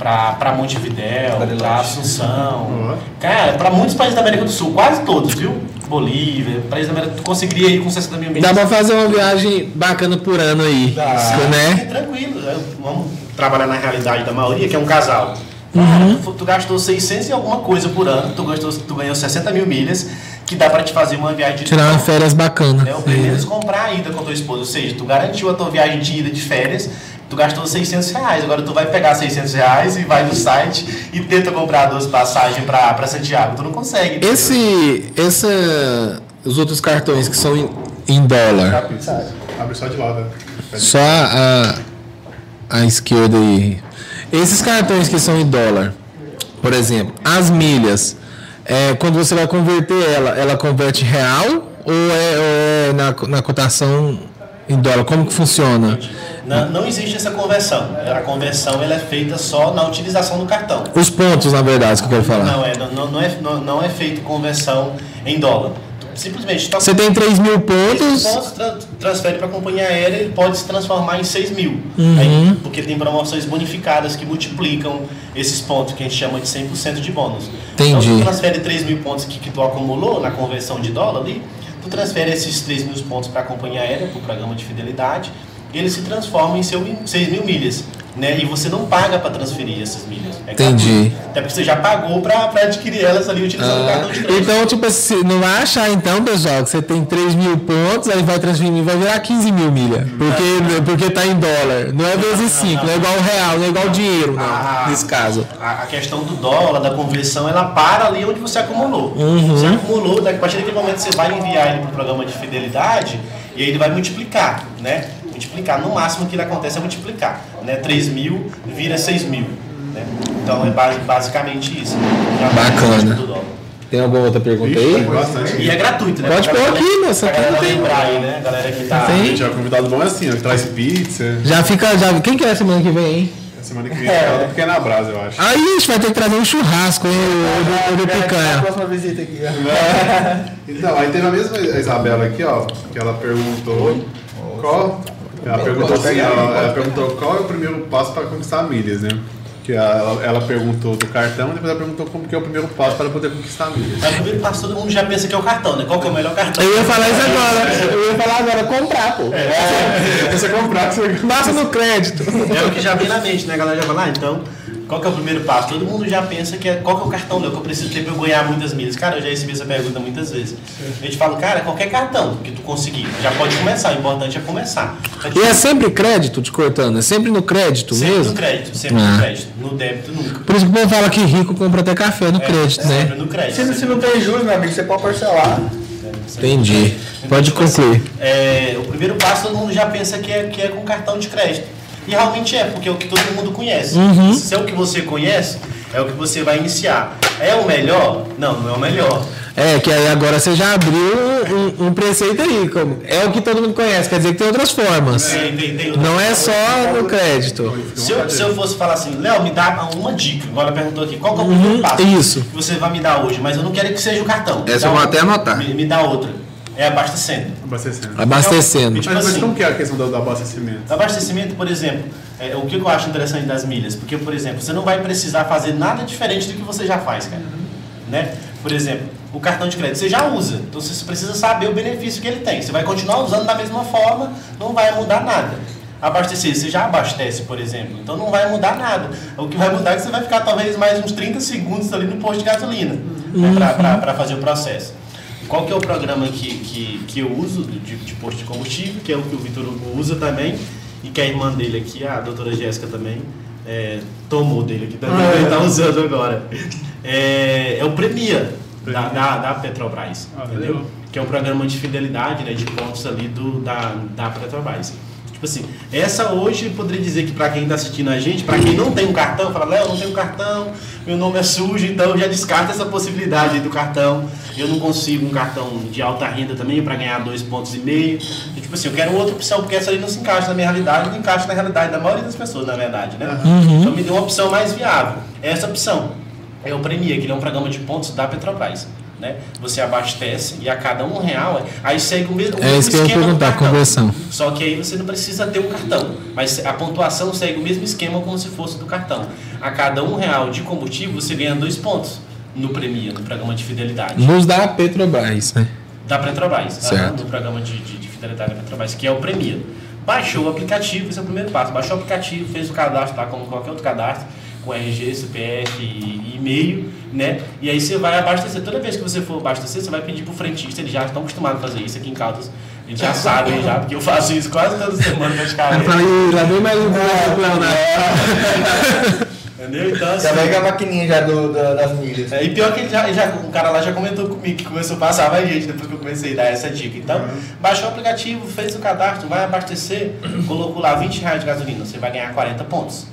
para Montevidéu, para. Assunção. Cara, para muitos países da América do Sul, quase todos, viu? Bolívia, países da América, tu conseguiria ir com 60 mil milhas. Dá pra fazer uma viagem bacana por ano aí, Dá. É né? tranquilo, né? vamos trabalhar na realidade da maioria, que é um casal. Uhum. Cara, tu, tu gastou 600 e alguma coisa por ano, tu, gastou, tu ganhou 60 mil milhas, que dá para te fazer uma viagem de Tirar uma férias bacana. É o primeiro é comprar a ida com a tua esposa, ou seja, tu garantiu a tua viagem de ida de férias, tu gastou 600 reais, agora tu vai pegar 600 reais e vai no site e tenta comprar duas passagens para Santiago, tu não consegue. entendeu? Esse, essa, os outros cartões que são em, em dólar. Abre só de lado. né? só a, a esquerda aí. Esses cartões que são em dólar, por exemplo, as milhas, é, quando você vai converter ela, ela converte real ou é, ou é na, na cotação em dólar? Como que funciona? Não, não existe essa conversão. A conversão ela é feita só na utilização do cartão. Os pontos, na verdade, que eu quero falar. Não é, não, não é, não, não é feito conversão em dólar. Simplesmente toca Você tem 3 mil pontos, pontos tra transfere para a companhia aérea ele pode se transformar em 6 mil. Uhum. Aí, porque tem promoções bonificadas que multiplicam esses pontos, que a gente chama de 100% de bônus. Então, Entendi. se tu transfere 3 mil pontos que, que tu acumulou na conversão de dólar ali, tu transfere esses 3 mil pontos para a companhia aérea, para o programa de fidelidade, e ele se transforma em seu, 6 mil milhas. Né? E você não paga para transferir essas milhas. É Entendi. Até porque você já pagou para adquirir elas ali utilizando o Ah, cartão de crédito. então, tipo assim, não vai achar então, pessoal, que você tem 3 mil pontos, aí vai transferir, vai virar 15 mil milha. Porque, porque tá em dólar. Não é vezes 5, não é igual o real, não é igual o dinheiro, Ah. não, nesse caso. a, a questão do dólar, da conversão, ela para ali onde você acumulou. Uhum. Você acumulou, daqui, a partir daquele momento você vai enviar ele para o programa de fidelidade e aí ele vai multiplicar, né? Multiplicar, no máximo que ele acontece é multiplicar, né? 3 mil vira 6 mil, né? Então é basi- basicamente isso. Já Bacana. Tem alguma outra pergunta Ixi, aí? E é gratuito, né? Pode pôr aqui, pra aqui não tem- lembrar aí, né? Galera que tá... Tem. Gente, é convidado bom é assim, ó, que traz pizza. Já fica, já. Quem que é semana que vem, hein? Semana que vem é pequena brasa, eu acho. Aí a gente vai ter que trazer um churrasco, hein? O, do, o do É, a picanha. próxima visita aqui. Então, aí teve a mesma Isabela aqui, ó, que ela perguntou qual. Ela perguntou assim, ela, ela perguntou qual é o primeiro passo para conquistar milhas, né? Que ela, ela perguntou do cartão e depois ela perguntou como que é o primeiro passo para poder conquistar milhas. Mas primeiro passo todo mundo já pensa que é o cartão, né? Qual que é o melhor cartão? Eu ia falar isso agora. Eu ia falar agora, comprar, pô. Você comprar, você Passa no crédito. É o que já vem na mente, né? A galera já fala, ah, então, qual que é o primeiro passo? Todo mundo já pensa que é qual que é o cartão meu que eu preciso ter pra eu ganhar muitas milhas. Cara, eu já recebi essa pergunta muitas vezes. A gente fala, cara, qualquer cartão que tu conseguir, já pode começar, o importante é começar. E é sempre crédito, te cortando? É sempre no crédito sempre mesmo? no crédito, sempre Ah. no crédito. No débito, nunca. Por isso que o povo fala que rico compra até café no É, crédito, Sempre né? no crédito. Se, se sempre não tem juros, meu amigo, você pode parcelar. Entendi. Então, Pode tipo assim, concluir. é, o primeiro passo todo mundo já pensa que é, que é com cartão de crédito. E realmente é, porque é o que todo mundo conhece. Uhum. Se é o que você conhece, é o que você vai iniciar. É o melhor? Não, não é o melhor. É, que aí agora você já abriu um, um preceito aí. Como é o que todo mundo conhece, quer dizer que tem outras formas. Tem- tem- tem outra Não é só no crédito. Se eu, se eu fosse falar assim, Léo, me dá uma dica. Agora perguntou aqui, qual que é o primeiro Uhum, passo isso. que você vai me dar hoje? Mas eu não quero que seja o cartão. Essa eu vou um- até anotar. Me, me dá outra. É abastecendo. abastecendo. Abastecendo. Tipo Mas, mas assim, como que é a questão do, do abastecimento? Abastecimento, por exemplo, é, o que eu acho interessante das milhas? Porque, por exemplo, você não vai precisar fazer nada diferente do que você já faz, cara. Né? Por exemplo, o cartão de crédito você já usa, então você precisa saber o benefício que ele tem. Você vai continuar usando da mesma forma, não vai mudar nada. Abastecer, você já abastece, por exemplo, então não vai mudar nada. O que vai mudar é que você vai ficar talvez mais uns 30 segundos ali no posto de gasolina né, para fazer o processo. Qual que é o programa que, que, que eu uso de, de posto de combustível, que é o que o Vitor Hugo usa também, e que a irmã dele aqui, a doutora Jéssica também, é, tomou dele aqui também, ele está usando agora. É, é o Premia, da, da, da Petrobras, Ah, entendeu? legal. Que é um programa de fidelidade, né, de pontos ali do, da, da Petrobras. Tipo assim, essa hoje eu poderia dizer que para quem está assistindo a gente, para quem não tem um cartão, fala, Léo, não tenho cartão, meu nome é sujo, então já descarta essa possibilidade do cartão. Eu não consigo um cartão de alta renda também para ganhar dois pontos e meio. E, tipo assim, eu quero outra opção, porque essa aí não se encaixa na minha realidade, não encaixa na realidade da maioria das pessoas, na verdade, né? Então me deu uma opção mais viável. Essa opção é o Premia, que ele é um programa de pontos da Petrobras. Né? Você abastece e a cada um real, aí segue o mesmo, o É mesmo isso que eu ia esquema perguntar, conversão. Só que aí você não precisa ter um cartão, mas a pontuação segue o mesmo esquema como se fosse do cartão. A cada um real de combustível você ganha dois pontos no Premia, no programa de fidelidade Nos da Petrobras, né? da Petrobras, Certo. no programa de, de, de fidelidade da Petrobras, que é o Premia. Baixou o aplicativo, esse é o primeiro passo. Baixou o aplicativo, fez o cadastro lá como qualquer outro cadastro, com RG, CPF e e-mail, né? E aí você vai abastecer. Toda vez que você for abastecer, você vai pedir pro frentista, eles já estão acostumados a fazer isso aqui em Caldas. Eles já sabem já, porque eu faço isso quase toda semana Eu praticamente. falei, lá vem mais um pouco, Leonardo. Entendeu? Então assim. Já vai com a maquininha já do, da- das milhas. É, e pior que ele já, ele já, o cara lá já comentou comigo que começou a passar mais gente depois que eu comecei a dar essa dica. Então, baixou o aplicativo, fez o cadastro, vai abastecer, colocou lá 20 reais de gasolina, você vai ganhar 40 pontos.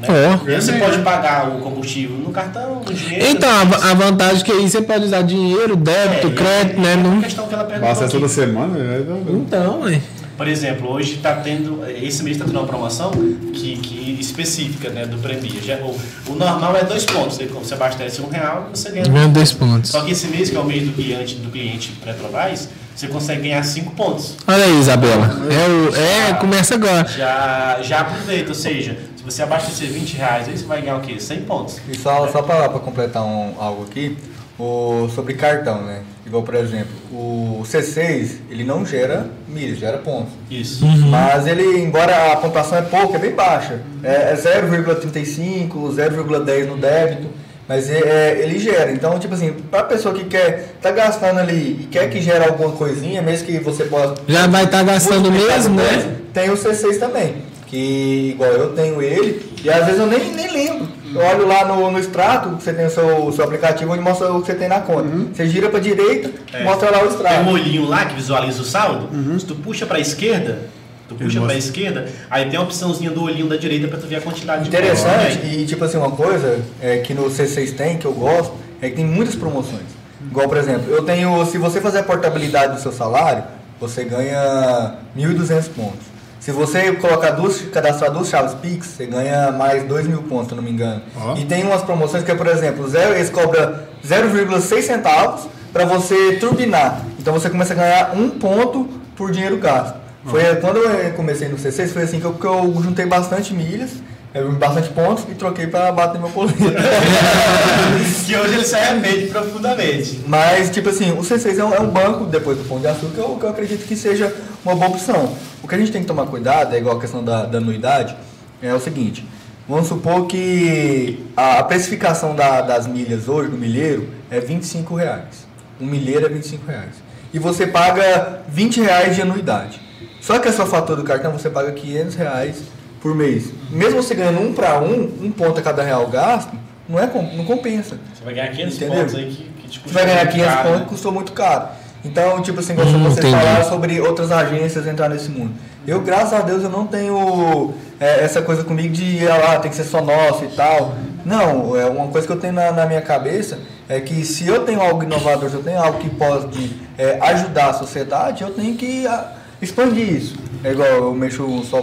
Né? E aí você pode pagar o combustível no cartão, no dinheiro. Então, a, a vantagem é que aí você pode usar dinheiro, débito, É, crédito, né? e Não... a questão que ela perguntou aqui. toda semana, né? Então, ué. Por exemplo, hoje está tendo, esse mês está tendo uma promoção que, que específica né, do Premia. Já, o, o normal é dois pontos? Quando você abastece um real, você ganha Ganha dois pontos. Só que esse mês, que é o mês do cliente, do cliente Petrobras, você consegue ganhar 5 pontos. Olha aí, Isabela. É, o, é começa agora. Já, já aproveita, ou seja, se você abastecer 20 reais, aí você vai ganhar o quê? 100 pontos. E só, só para completar um, algo aqui, o, sobre cartão, né? Igual, por exemplo, o C6, ele não gera milhas, gera pontos. Isso. Mas ele, embora a pontuação é pouca, é bem baixa. É, é 0,35, 0,10 no débito. Mas é- é, ele gera. Então, tipo assim, pra pessoa que quer, tá gastando ali e quer que gere alguma coisinha, mesmo que você possa. Já vai estar gastando multiplicar mesmo, né? Tem o C6 também. Que igual eu tenho ele, e às vezes eu nem, nem lembro. Eu olho lá no, no extrato, que você tem o seu, o seu aplicativo, onde mostra o que você tem na conta. Você gira pra direita, É. mostra lá o Tem extrato. um olhinho lá que visualiza o saldo. Se tu puxa pra esquerda, tu puxa pra esquerda, aí tem a opçãozinha do olhinho da direita pra tu ver a quantidade de pontos Interessante, também. e tipo assim, uma coisa é, que no C6 tem, que eu gosto, é que tem muitas promoções. Igual, por exemplo, eu tenho, se você fazer a portabilidade do seu salário, você ganha 1.200 pontos. Se você colocar duas, cadastrar duas chaves Pix, você ganha mais 2 mil pontos, se não me engano. Ó. E tem umas promoções que é, por exemplo, zero, eles cobram 0,6 centavos para você turbinar. Então você começa a ganhar um ponto por dinheiro gasto. Foi quando eu comecei no C6, foi assim que eu, que eu juntei bastante milhas, eu, bastante pontos e troquei para bater meu boleto. que hoje ele se arrepende profundamente. Mas, tipo assim, o C6 é um, é um banco, depois do Pão de Açúcar, que eu, que eu acredito que seja uma boa opção. O que a gente tem que tomar cuidado, é igual a questão da, da anuidade, é o seguinte. Vamos supor que a, a precificação da- das milhas hoje no milheiro é 25 reais. Um milheiro é 25 reais. E você paga 20 reais de anuidade. Só que a sua fatura do cartão você paga 500 reais por mês. Mesmo você ganhando um para um, um ponto a cada real gasto, não, é, não compensa. Você vai ganhar 500 Entendeu? pontos aí que, que te Você vai ganhar 500 caro, pontos né? custou muito caro. Então, tipo assim, Hum, entendi. falaram sobre outras agências entrar nesse mundo. Eu, graças a Deus, eu não tenho é, essa coisa comigo de ah, lá, tem que ser só nosso e tal. Não, é uma coisa que eu tenho na, na minha cabeça é que se eu tenho algo inovador, se eu tenho algo que pode é, ajudar a sociedade, eu tenho que ah, expandir isso. É igual eu mexo só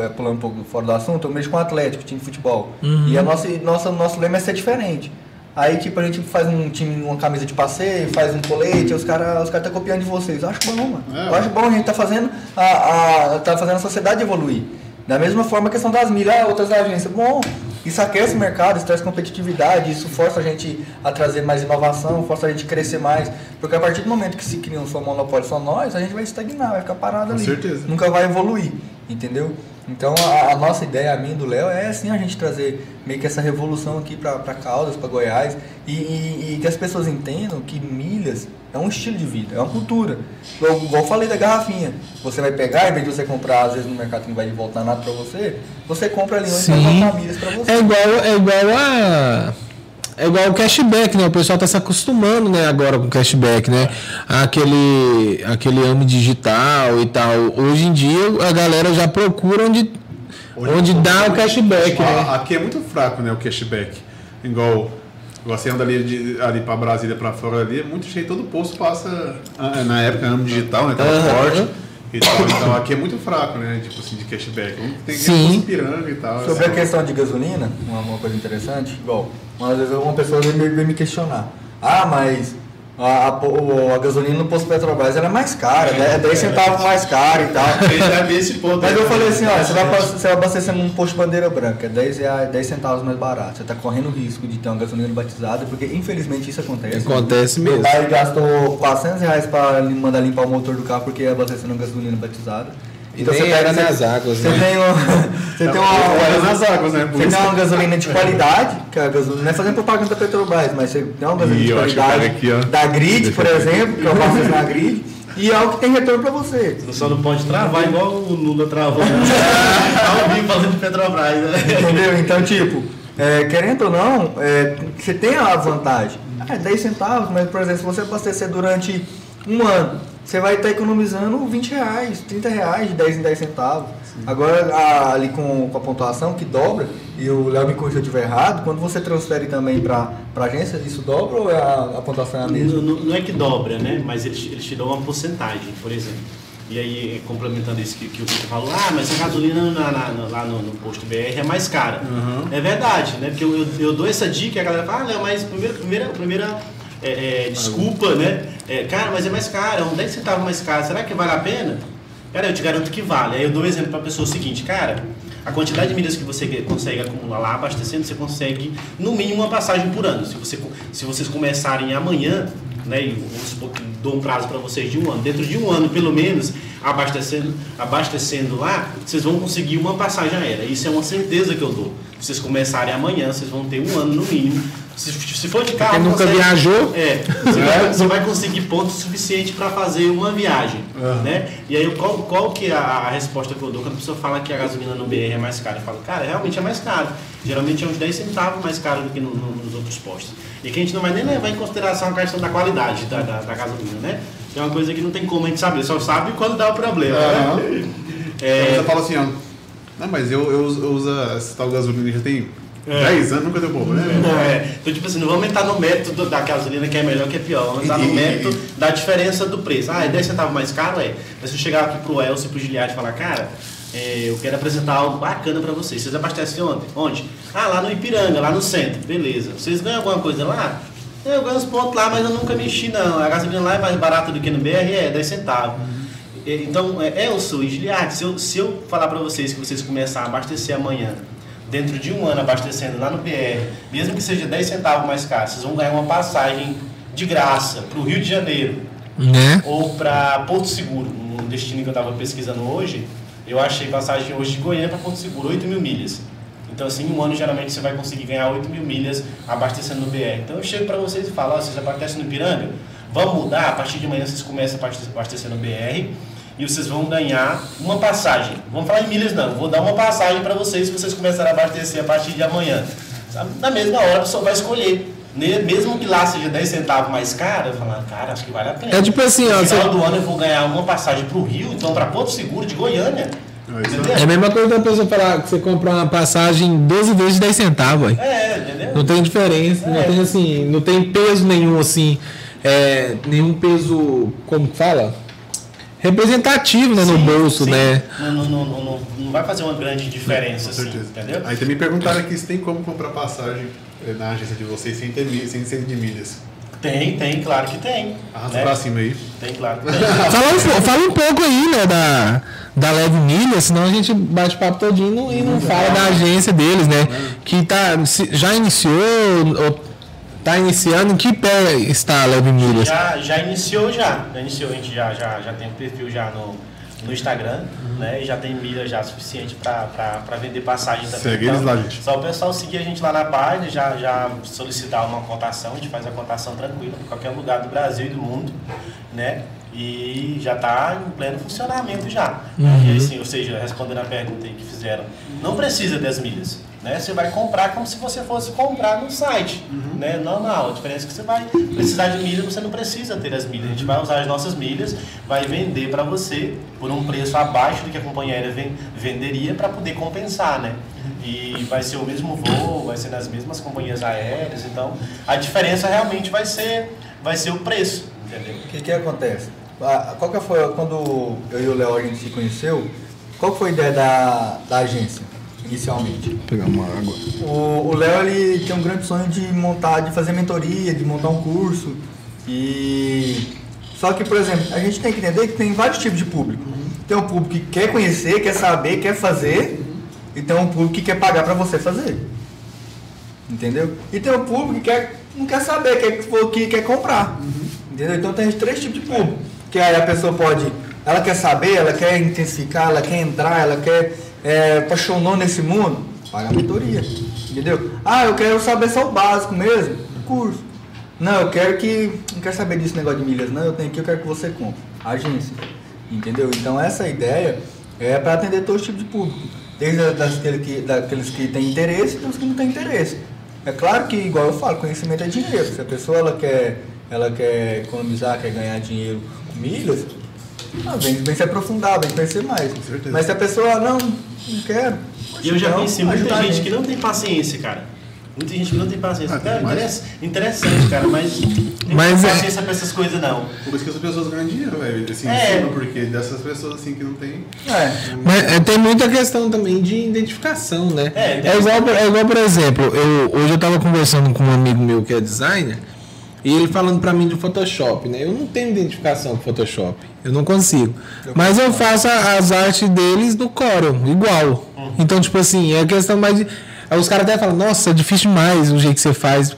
é, pulando um pouco fora do assunto, eu mexo com atlético, time de futebol. E a nossa, nossa, nosso lema é ser diferente. Aí, tipo, a gente faz um time, uma camisa de passeio, faz um colete, os caras os cara tá copiando de vocês. Eu acho bom, mano. É, eu acho bom, a gente tá fazendo a, a, tá fazendo a sociedade evoluir. Da mesma forma a questão das milhas, ah, outras agências. Bom, isso aquece o mercado, isso traz competitividade, isso força a gente a trazer mais inovação, força a gente a crescer mais. Porque a partir do momento que se cria um só monopólio só nós, a gente vai estagnar, vai ficar parado Com ali. certeza. Nunca vai evoluir, entendeu? Então a, a nossa ideia, a minha do Léo, é assim a gente trazer meio que essa revolução aqui para Caldas, para Goiás, e, e- e que as pessoas entendam que milhas é um estilo de vida, é uma cultura. Igual, igual eu falei da garrafinha. Você vai pegar, em vez de você comprar, às vezes no mercado que não vai voltar nada para você, você compra ali onde vai voltar milhas para você. É igual, é igual a. É igual o cashback, né? O pessoal tá se acostumando, né, agora com o cashback, né? Aquele, aquele ame digital e tal. Hoje em dia a galera já procura onde, onde dá o cashback, né? Aqui é muito fraco, né, o cashback. Igual, você anda ali, de, ali pra Brasília, pra fora ali, é muito cheio, todo posto passa, ah, na época, ano digital, né, tava Aham. forte. Então aqui é muito fraco, né, tipo assim, de cashback. Tem que Sim. ir piranga e tal. Sobre a assim. questão de gasolina, uma, uma coisa interessante, igual, às vezes uma pessoa vem me questionar. Ah, mas a, a, a gasolina no posto Petrobras era mais cara, né? 10 centavos mais cara e tal. Já esse ponto. Mas aí. eu falei assim, ó, você vai, você vai abastecer num posto de bandeira branca, é 10, reais, 10 centavos mais barato. Você está correndo risco de ter uma gasolina batizada, porque infelizmente isso acontece. Acontece Meu mesmo. pai gastou 400 reais para mandar limpar o motor do carro porque ia abastecer uma gasolina batizada. E nem era nas águas, você né? Tem um, você tem uma, nas águas, né, Você tem uma gasolina de qualidade, que é a gasolina, não é fazendo propaganda da Petrobras, mas você tem uma gasolina Ih, de o qualidade aqui, da Grid, por exemplo, que eu faço na Grid, e é algo que tem retorno para você. Só não pode travar igual o Lula travou. Ao vivo falando de Petrobras, né? Entendeu? Então, tipo, é, querendo ou não, é, você tem a vantagem. Ah, é 10 centavos, mas, por exemplo, se você abastecer durante um ano, você vai estar economizando 20 reais, 30 reais de 10 em 10 centavos. Agora, a- ali com, com a pontuação que dobra, e o Léo me corrija se eu estiver errado, quando você transfere também para a agência, isso dobra ou é a, a pontuação é a mesma? Não, não- não é que dobra, né? Mas eles, eles te dão uma porcentagem, por exemplo. E aí, complementando isso que, que o Victor falou, ah, mas a gasolina na- na- lá no, no posto BR é mais cara. É verdade, né? Porque eu, eu, eu dou essa dica e a galera fala, ah, Léo, mas primeira, primeira, primeira é, é, desculpa, né? É, cara, mas é mais caro, é um 10 centavos mais caro, será que vale a pena? Cara, eu te garanto que vale. Aí eu dou um exemplo para a pessoa o seguinte, cara, a quantidade de milhas que você consegue acumular lá abastecendo, você consegue no mínimo uma passagem por ano. Se, você, se vocês começarem amanhã, né, e que dou um prazo para vocês de um ano, dentro de um ano pelo menos, abastecendo, abastecendo lá, vocês vão conseguir uma passagem aérea. Isso é uma certeza que eu dou. Se vocês começarem amanhã, vocês vão ter um ano no mínimo. Se, se for de carro, Quem nunca consegue- viajou? é, você vai, você vai conseguir ponto suficiente para fazer uma viagem, né? E aí qual, qual que é a, a resposta que eu dou quando a pessoa fala que a gasolina no BR é mais cara? Eu falo, cara, realmente é mais caro. Geralmente é uns 10 centavos mais caro do que no- no- nos outros postos. E que a gente não vai nem levar em consideração a questão da qualidade da, da, da gasolina, né? Que é uma coisa que não tem como a gente saber, só sabe quando dá o problema, Aham. né? É, você fala assim, ó. Não, mas eu, eu, uso- eu uso essa tal gasolina já tem É. 10 anos, nunca deu problema. É, então, tipo assim, não vamos entrar no método da gasolina que é melhor que é pior. Vamos entrar no método da diferença do preço. Ah, é 10 centavos mais caro? É. Mas se eu chegar aqui pro Elcio e pro Giliade e falar, cara, é, eu quero apresentar algo bacana pra vocês. Vocês abastecem ontem? Onde? Ah, lá no Ipiranga, lá no centro. Beleza. Vocês ganham alguma coisa lá? É, Eu ganho uns pontos lá, mas eu nunca mexi não. A gasolina lá é mais barata do que no BR, é 10 centavos. É, Então, é, Elcio e Giliade, se eu, se eu falar pra vocês que vocês começarem a abastecer amanhã, dentro de um ano abastecendo lá no BR, mesmo que seja 10 centavos mais caro, vocês vão ganhar uma passagem de graça para o Rio de Janeiro Né? ou para Porto Seguro, um destino que eu estava pesquisando hoje. Eu achei passagem hoje de Goiânia para Porto Seguro, 8 mil milhas. Então, assim, em um ano geralmente você vai conseguir ganhar 8 mil milhas abastecendo no BR. Então, eu chego para vocês e falo: ó, vocês abastecem no Piranga? Vamos mudar? A partir de amanhã vocês começam a abaste- abastecer no BR e vocês vão ganhar uma passagem. Vamos falar em milhas, não. Vou dar uma passagem para vocês se vocês começarem a abastecer a partir de amanhã. Sabe? Na mesma hora a pessoa vai escolher. Mesmo que lá seja 10 centavos mais caro, eu falo, cara, acho que vale a pena. É tipo assim, ó, No final você- do ano eu vou ganhar uma passagem para o Rio, então para Porto Seguro de Goiânia. É Entendeu? É a mesma coisa da pessoa falar que você compra uma passagem 12 vezes de 10 centavos. É, entendeu? Não tem diferença, não É. tem assim, não tem peso nenhum assim, é, nenhum peso, como que fala? Representativo né, no Sim, bolso, sim. né? Não, não, não, não, não vai fazer uma grande diferença, Com assim, certeza. entendeu? Aí também perguntaram aqui se tem como comprar passagem eh, na agência de vocês sem, ter, sem ser de milhas. Tem, tem, claro que tem. Arrasta né? pra cima aí. Tem, claro que tem. Fala um, fala um pouco aí, né, da, da Leve Milha, senão a gente bate papo todinho e não- e não fala da agência deles, né? Que tá, se- já iniciou ou tá iniciando, em que pé está a Leve Milhas? Já, já iniciou já. Já iniciou, a gente já, já, já tem um perfil já no, no Instagram, né? E já tem milha já suficiente para vender passagem também. Segue eles lá, gente. Só o pessoal seguir a gente lá na página, já, já solicitar uma cotação, a gente faz a cotação tranquila em qualquer lugar do Brasil e do mundo, né? E já está em pleno funcionamento já. E assim, ou seja, respondendo a pergunta aí que fizeram, não precisa das milhas. Né? Você vai comprar como se você fosse comprar no site, né? Normal. A diferença é que você vai precisar de milhas, você não precisa ter as milhas. A gente vai usar as nossas milhas, vai vender para você por um preço abaixo do que a companhia aérea ven- venderia para poder compensar, né? E vai ser o mesmo voo, vai ser nas mesmas companhias aéreas, então a diferença realmente vai ser, vai ser o preço, entendeu? O que que acontece? Qual que foi, quando eu e o Léo a gente se conheceu, qual foi a ideia da, da agência, inicialmente? Vou pegar uma água. O Léo ele tem um grande sonho de montar, de fazer mentoria, de montar um curso. E só que, por exemplo, a gente tem que entender que tem vários tipos de público. Tem um público que quer conhecer, quer saber, quer fazer, e tem um público que quer pagar para você fazer. Entendeu? E tem um público que quer, não quer saber, quer, que quer comprar. Entendeu? Então tem três tipos de público. Que aí a pessoa pode, ela quer saber, ela quer intensificar, ela quer entrar, ela quer, é, apaixonou nesse mundo, paga a mentoria. Entendeu? Ah, eu quero saber só o básico mesmo, curso. Não, eu quero que, não quero saber desse negócio de milhas, não, eu tenho aqui, eu quero que você compre. Agência. Entendeu? Então essa ideia é para atender todo tipo de público. Desde a- daquele que, daqueles que têm interesse e dos que não têm interesse. É claro que, igual eu falo, conhecimento é dinheiro. Se a pessoa ela quer, ela quer economizar, quer ganhar dinheiro com milhas, ah, vem, vem se aprofundar, vem conhecer mais. certeza. Mas se a pessoa, não, não quero. E eu já então, conheci muita gente que não tem paciência, cara. Muita gente que não tem paciência. Ah, tem Cara, interessa- interessante, cara, mas não tem Mas é- paciência pra essas coisas, não. Por isso que as pessoas ganham dinheiro, velho. Assim, É. porque dessas pessoas assim que não tem. É, Mas é, tem muita questão também de identificação, né? É, É, igual, é igual, por exemplo, eu, hoje eu tava conversando com um amigo meu que é designer, e ele falando pra mim do Photoshop, né? Eu não tenho identificação com Photoshop, eu não consigo. Mas eu faço as artes deles do Corel, igual. Então, tipo assim, é questão mais de. Aí os caras até falam, nossa, é difícil demais o jeito que você faz.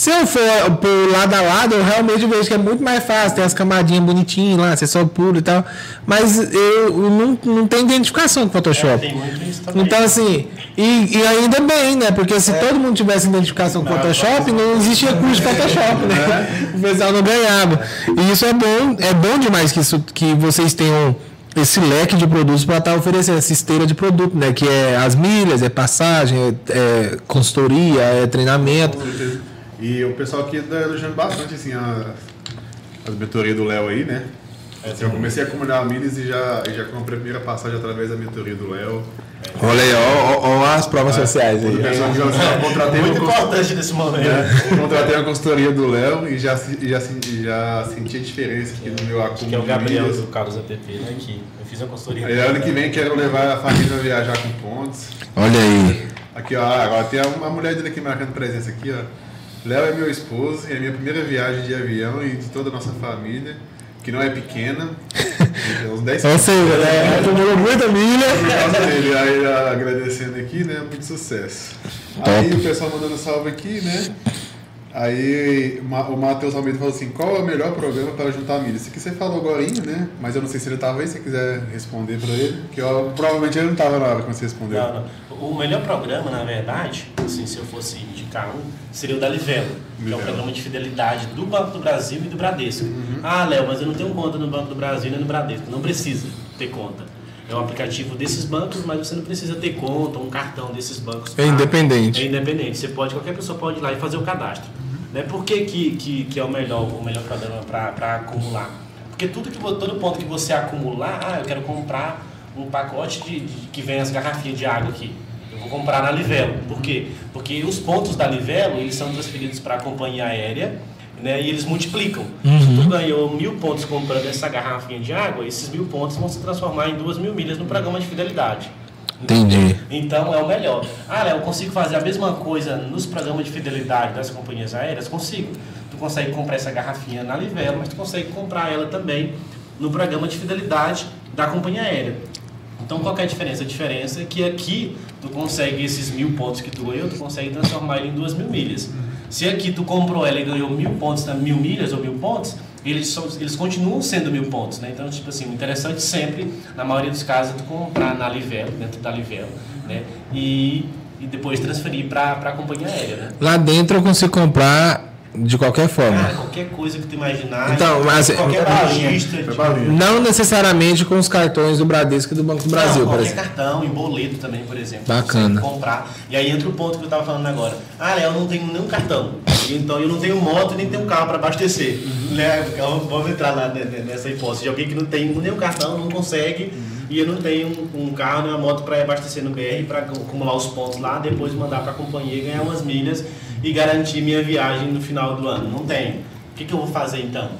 Se eu for por lado a lado, eu realmente vejo que é muito mais fácil, tem as camadinhas bonitinhas lá, você só pula e tal. Mas eu, não, não tenho identificação com É, Photoshop. tem também. Então, assim, e, e ainda bem, né? Porque se todo mundo tivesse identificação com Photoshop, não existia curso de Photoshop, né? O pessoal não ganhava. E isso é bom, é bom demais que, isso, que vocês tenham esse leque de produtos para estar oferecendo essa esteira de produto, né? Que é as milhas, é passagem, é, é consultoria, é treinamento. E o pessoal aqui tá elogiando bastante assim, a, as mentorias do Léo aí, né? Assim, eu comecei a acumular milhas e já, e já comprei a primeira passagem através da mentoria do Léo. Olha aí, ó as provas sociais Quando o aí. pessoal já contratei Muito uma importante nesse momento. É, contratei a consultoria do Léo e já, já, já senti a diferença aqui no meu acúmulo Que é o Gabriel do Carlos ATP, né? Que eu fiz uma consultoria. Aí ano que vem quero levar a família a viajar com pontos. Olha aí. Aqui, ó, agora tem a mulher dele aqui marcando presença aqui, ó. Léo é meu esposo e é a minha primeira viagem de avião e de toda a nossa família, que não é pequena. Uns 10 Ou seja, né? Acumulou muita milha. por causa dele. Aí agradecendo aqui, né? Muito sucesso. Aí o pessoal mandando salve aqui, né? Aí o Matheus Almeida falou assim, qual é o melhor programa para juntar milho? Isso aqui você falou agora, né? Mas eu não sei se ele estava aí, se você quiser responder para ele. Que eu, provavelmente ele não estava na hora quando você respondeu. Não, não. O melhor programa, na verdade, assim, se eu fosse indicar um, seria o da Livelo, que é um programa de fidelidade do Banco do Brasil e do Bradesco. Uhum. Ah, Léo, mas eu não tenho conta no Banco do Brasil nem no Bradesco. Não precisa ter conta. É um aplicativo desses bancos, mas você não precisa ter conta, um cartão desses bancos. É independente. É independente. Você pode, qualquer pessoa pode ir lá e fazer o cadastro. Né? Por que, que, que, que é o melhor, o melhor programa para acumular? Porque tudo que, todo ponto que você acumular, ah, eu quero comprar um pacote de, de- que vem as garrafinhas de água aqui. Eu vou comprar na Livelo. Por quê? Porque os pontos da Livelo, eles são transferidos para a companhia aérea, né? E eles multiplicam. Se tu ganhou mil pontos comprando essa garrafinha de água, esses mil pontos vão se transformar em duas mil milhas no programa de fidelidade. Entendi. Então é o melhor. Ah, Léo, eu consigo fazer a mesma coisa nos programas de fidelidade das companhias aéreas? Consigo. Tu consegue comprar essa garrafinha na Livelo, mas tu consegue comprar ela também no programa de fidelidade da companhia aérea. Então qual é a diferença? A diferença é que aqui tu consegue esses mil pontos que tu ganhou, tu consegue transformar ele em duas mil milhas. Se aqui tu comprou ela e ganhou mil pontos, tá, mil milhas ou mil pontos, eles, são, eles continuam sendo mil pontos, né? Então, tipo assim, o interessante sempre, na maioria dos casos, é tu comprar na Livelo, dentro da Livelo, né? E, e depois transferir para a companhia aérea, né? Lá dentro eu consigo comprar de qualquer forma. Cara, qualquer coisa que tu imaginar, Então, mas- qualquer balinha. Não necessariamente com os cartões do Bradesco e do Banco do Brasil, não, qualquer cartão, em boleto também, por exemplo. Bacana. Comprar. E aí entra o ponto que eu estava falando agora. Ah, Léo, eu não tenho nenhum cartão. Então eu não tenho moto nem tenho carro para abastecer. Né? Então, Vamos entrar lá ne- ne- nessa hipótese de alguém que não tem nenhum cartão, não consegue. E eu não tenho um, um carro nem uma moto para abastecer no BR, para acumular os pontos lá, depois mandar para a companhia ganhar umas milhas e garantir minha viagem no final do ano. Não tenho. O que, que eu vou fazer então?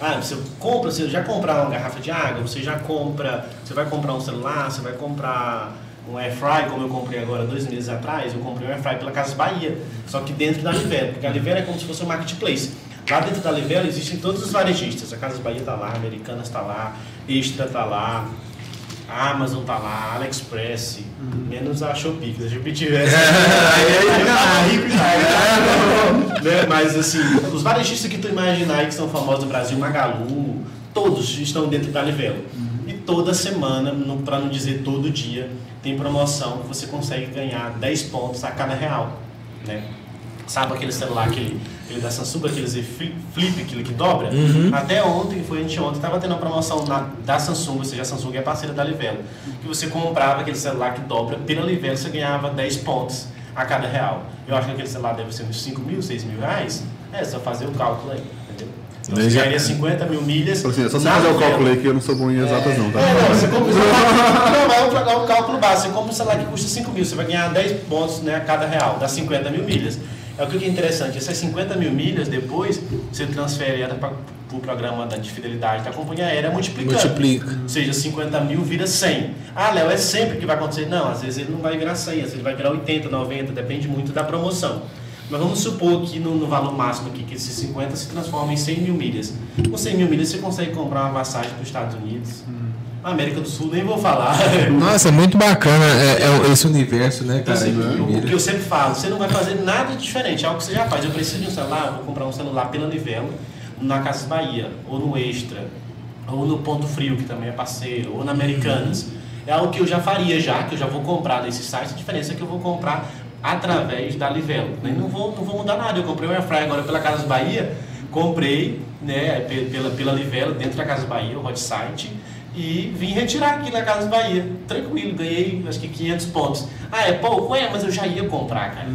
Ah, você compra, você já comprar uma garrafa de água, você já compra, você vai comprar um celular, você vai comprar um air fry, como eu comprei agora dois meses atrás, eu comprei um air fry pela Casas Bahia, só que dentro da Livelo, porque a Livelo é como se fosse um marketplace. Lá dentro da Livelo existem todos os varejistas, a Casas Bahia está lá, a Americanas está lá, Extra está lá, a Amazon tá lá, a AliExpress, menos a Shopee, que se a Shopee tivesse. né? Mas assim, os varejistas que tu imaginar aí que são famosos no Brasil, Magalu, todos estão dentro da Livelo. E toda semana, para não dizer todo dia, tem promoção que você consegue ganhar 10 pontos a cada real. Né? Sabe aquele celular, aquele, aquele da Samsung, aquele Z Flip, aquele que dobra? Até ontem, foi anteontem, estava tendo uma promoção na, da Samsung, ou seja, a Samsung é parceira da Livelo, que você comprava aquele celular que dobra, pela Livelo você ganhava 10 pontos a cada real. Eu acho que aquele celular deve ser uns 5 mil, 6 mil reais. É só fazer o cálculo aí, entendeu? Então você ganharia 50 mil milhas. Assim, é só você fazer o cálculo aí que eu não sou bom em exatas não, tá? É, não, você compra um celular. Não, mas é um cálculo básico. Você compra um celular que custa 5 mil, você vai ganhar 10 pontos né, a cada real, dá 50 mil milhas. É o que é interessante, essas 50 mil milhas depois você transfere ela para o programa da- de fidelidade da companhia aérea multiplicando. Multiplica. Ou seja, 50 mil vira 100. Ah, Léo, é sempre que vai acontecer? Não, às vezes ele não vai virar 100, às vezes ele vai virar 80, 90, depende muito da promoção. Mas vamos supor que no, no valor máximo aqui, que esses 50 se transforma em 100 mil milhas. Com 100 mil milhas você consegue comprar uma passagem para os Estados Unidos. A América do Sul nem vou falar. Nossa, é muito bacana é, é esse universo, né, cara? assim, o, o que eu sempre falo, você não vai fazer nada diferente, é algo que você já faz. Eu preciso de um celular, vou comprar um celular pela Livelo, na Casas Bahia, ou no Extra, ou no Ponto Frio, que também é parceiro, ou na Americanas. É algo que eu já faria já, que eu já vou comprar desses sites, a diferença é que eu vou comprar através da Livelo. né? Não vou, não vou mudar nada, eu comprei um Airfryer agora pela Casas Bahia, comprei né, pe- pela, pela Livelo, dentro da Casas Bahia, o hot site, e vim retirar aqui na Casas Bahia. Tranquilo, ganhei acho que 500 pontos. Ah, é pouco? É, mas eu já ia comprar, cara.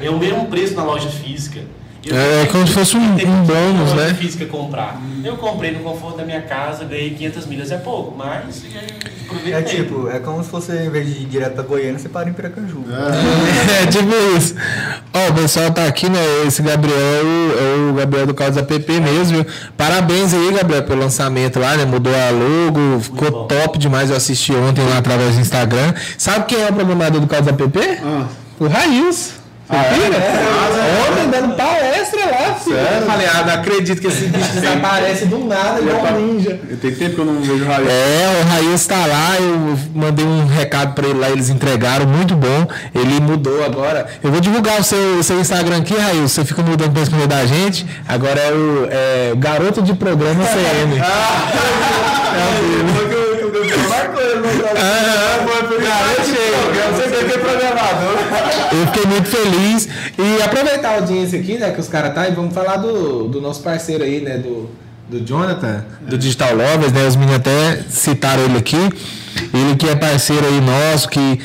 É o mesmo preço na loja física. É, tenho como se fosse um- um bônus, né? física comprar. Eu comprei no conforto da minha casa, ganhei 500 milhas, é pouco, mas aproveitei. É tipo, é como se você, em vez de ir direto pra Goiânia, você para em Piracanjuba. É, tipo isso. Ó, o pessoal tá aqui, né? Esse Gabriel é o Gabriel do Carlos app mesmo, viu? Parabéns aí, Gabriel, pelo lançamento lá, né? Mudou a logo, ficou bom. top demais. Eu assisti ontem lá através do Instagram. Sabe quem é o programador do Carlos app? Ah, O Rails. Você pira? Ontem dando palestra lá, filho. Eu falei, ah, não acredito que esse bicho desaparece do nada, igual um ninja. tem tempo que eu não vejo raio. É, o Rails tá lá, eu mandei um recado pra ele lá, eles entregaram, muito bom. Ele mudou agora. Eu vou divulgar o seu, o seu Instagram aqui, Rails. Você fica mudando pra esconder da gente. Agora é o, é o Garoto de Programa CM. Eu fiquei muito feliz. E aproveitar a audiência aqui, né, que os caras tá, e vamos falar do, do nosso parceiro aí, né, do, do Jonathan, do Digital Lovers, né, os meninos até citaram ele aqui. Ele que é parceiro aí nosso, que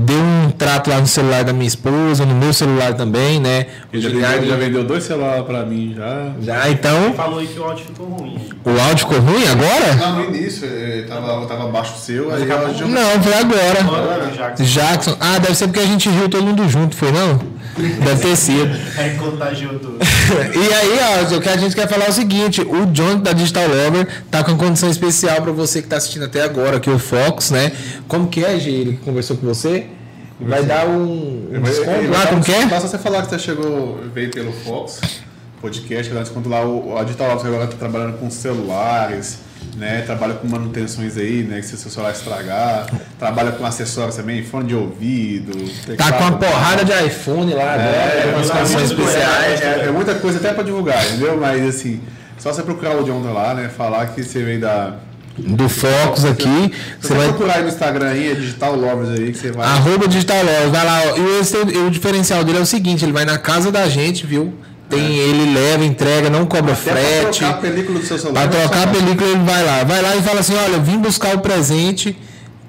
deu um trato lá no celular da minha esposa, no meu celular também, né. O Ele já já vendeu dois celulares pra mim já. já, então, Falou aí que o áudio ficou ruim. o áudio ficou ruim agora? Não, no início, eh, tava, tava abaixo do seu, aí acabou. Não, foi agora. Agora, Jackson. Jackson. Ah, deve ser porque a gente riu todo mundo junto, foi não? Deve ter sido. É, contagiou tudo. E aí, ó, o que a gente quer falar é o seguinte: o John da Digital Lover tá com condição especial para você que tá assistindo até agora, aqui o Fox, né? Como que é, G? Ele conversou com você? Vai dar um, um desconto lá, como que é? Basta você falar que você chegou, veio pelo Fox Podcast, que dá desconto lá. O, a Digital Office agora tá trabalhando com celulares, né? Trabalha com manutenções aí, né? Que se o seu celular estragar. Trabalha com acessórios também, fone de ouvido. Tá com uma porrada de iPhone lá, É, agora, com as é, é, especiais. É, é muita coisa até pra divulgar, entendeu? Mas assim, Só você procurar o John lá, né? Falar que você veio da. Do Focus aqui. Você você vai. procurar aí no Instagram aí, é Digital Lovers aí, que você vai. Arroba Digital Lovers, vai lá. ó. E o diferencial dele é o seguinte: ele vai na casa da gente, viu? Tem, ele leva, entrega, não cobra Até frete. trocar a película do seu celular. Trocar a película, ele vai lá. Vai lá e fala assim: olha, eu vim buscar o presente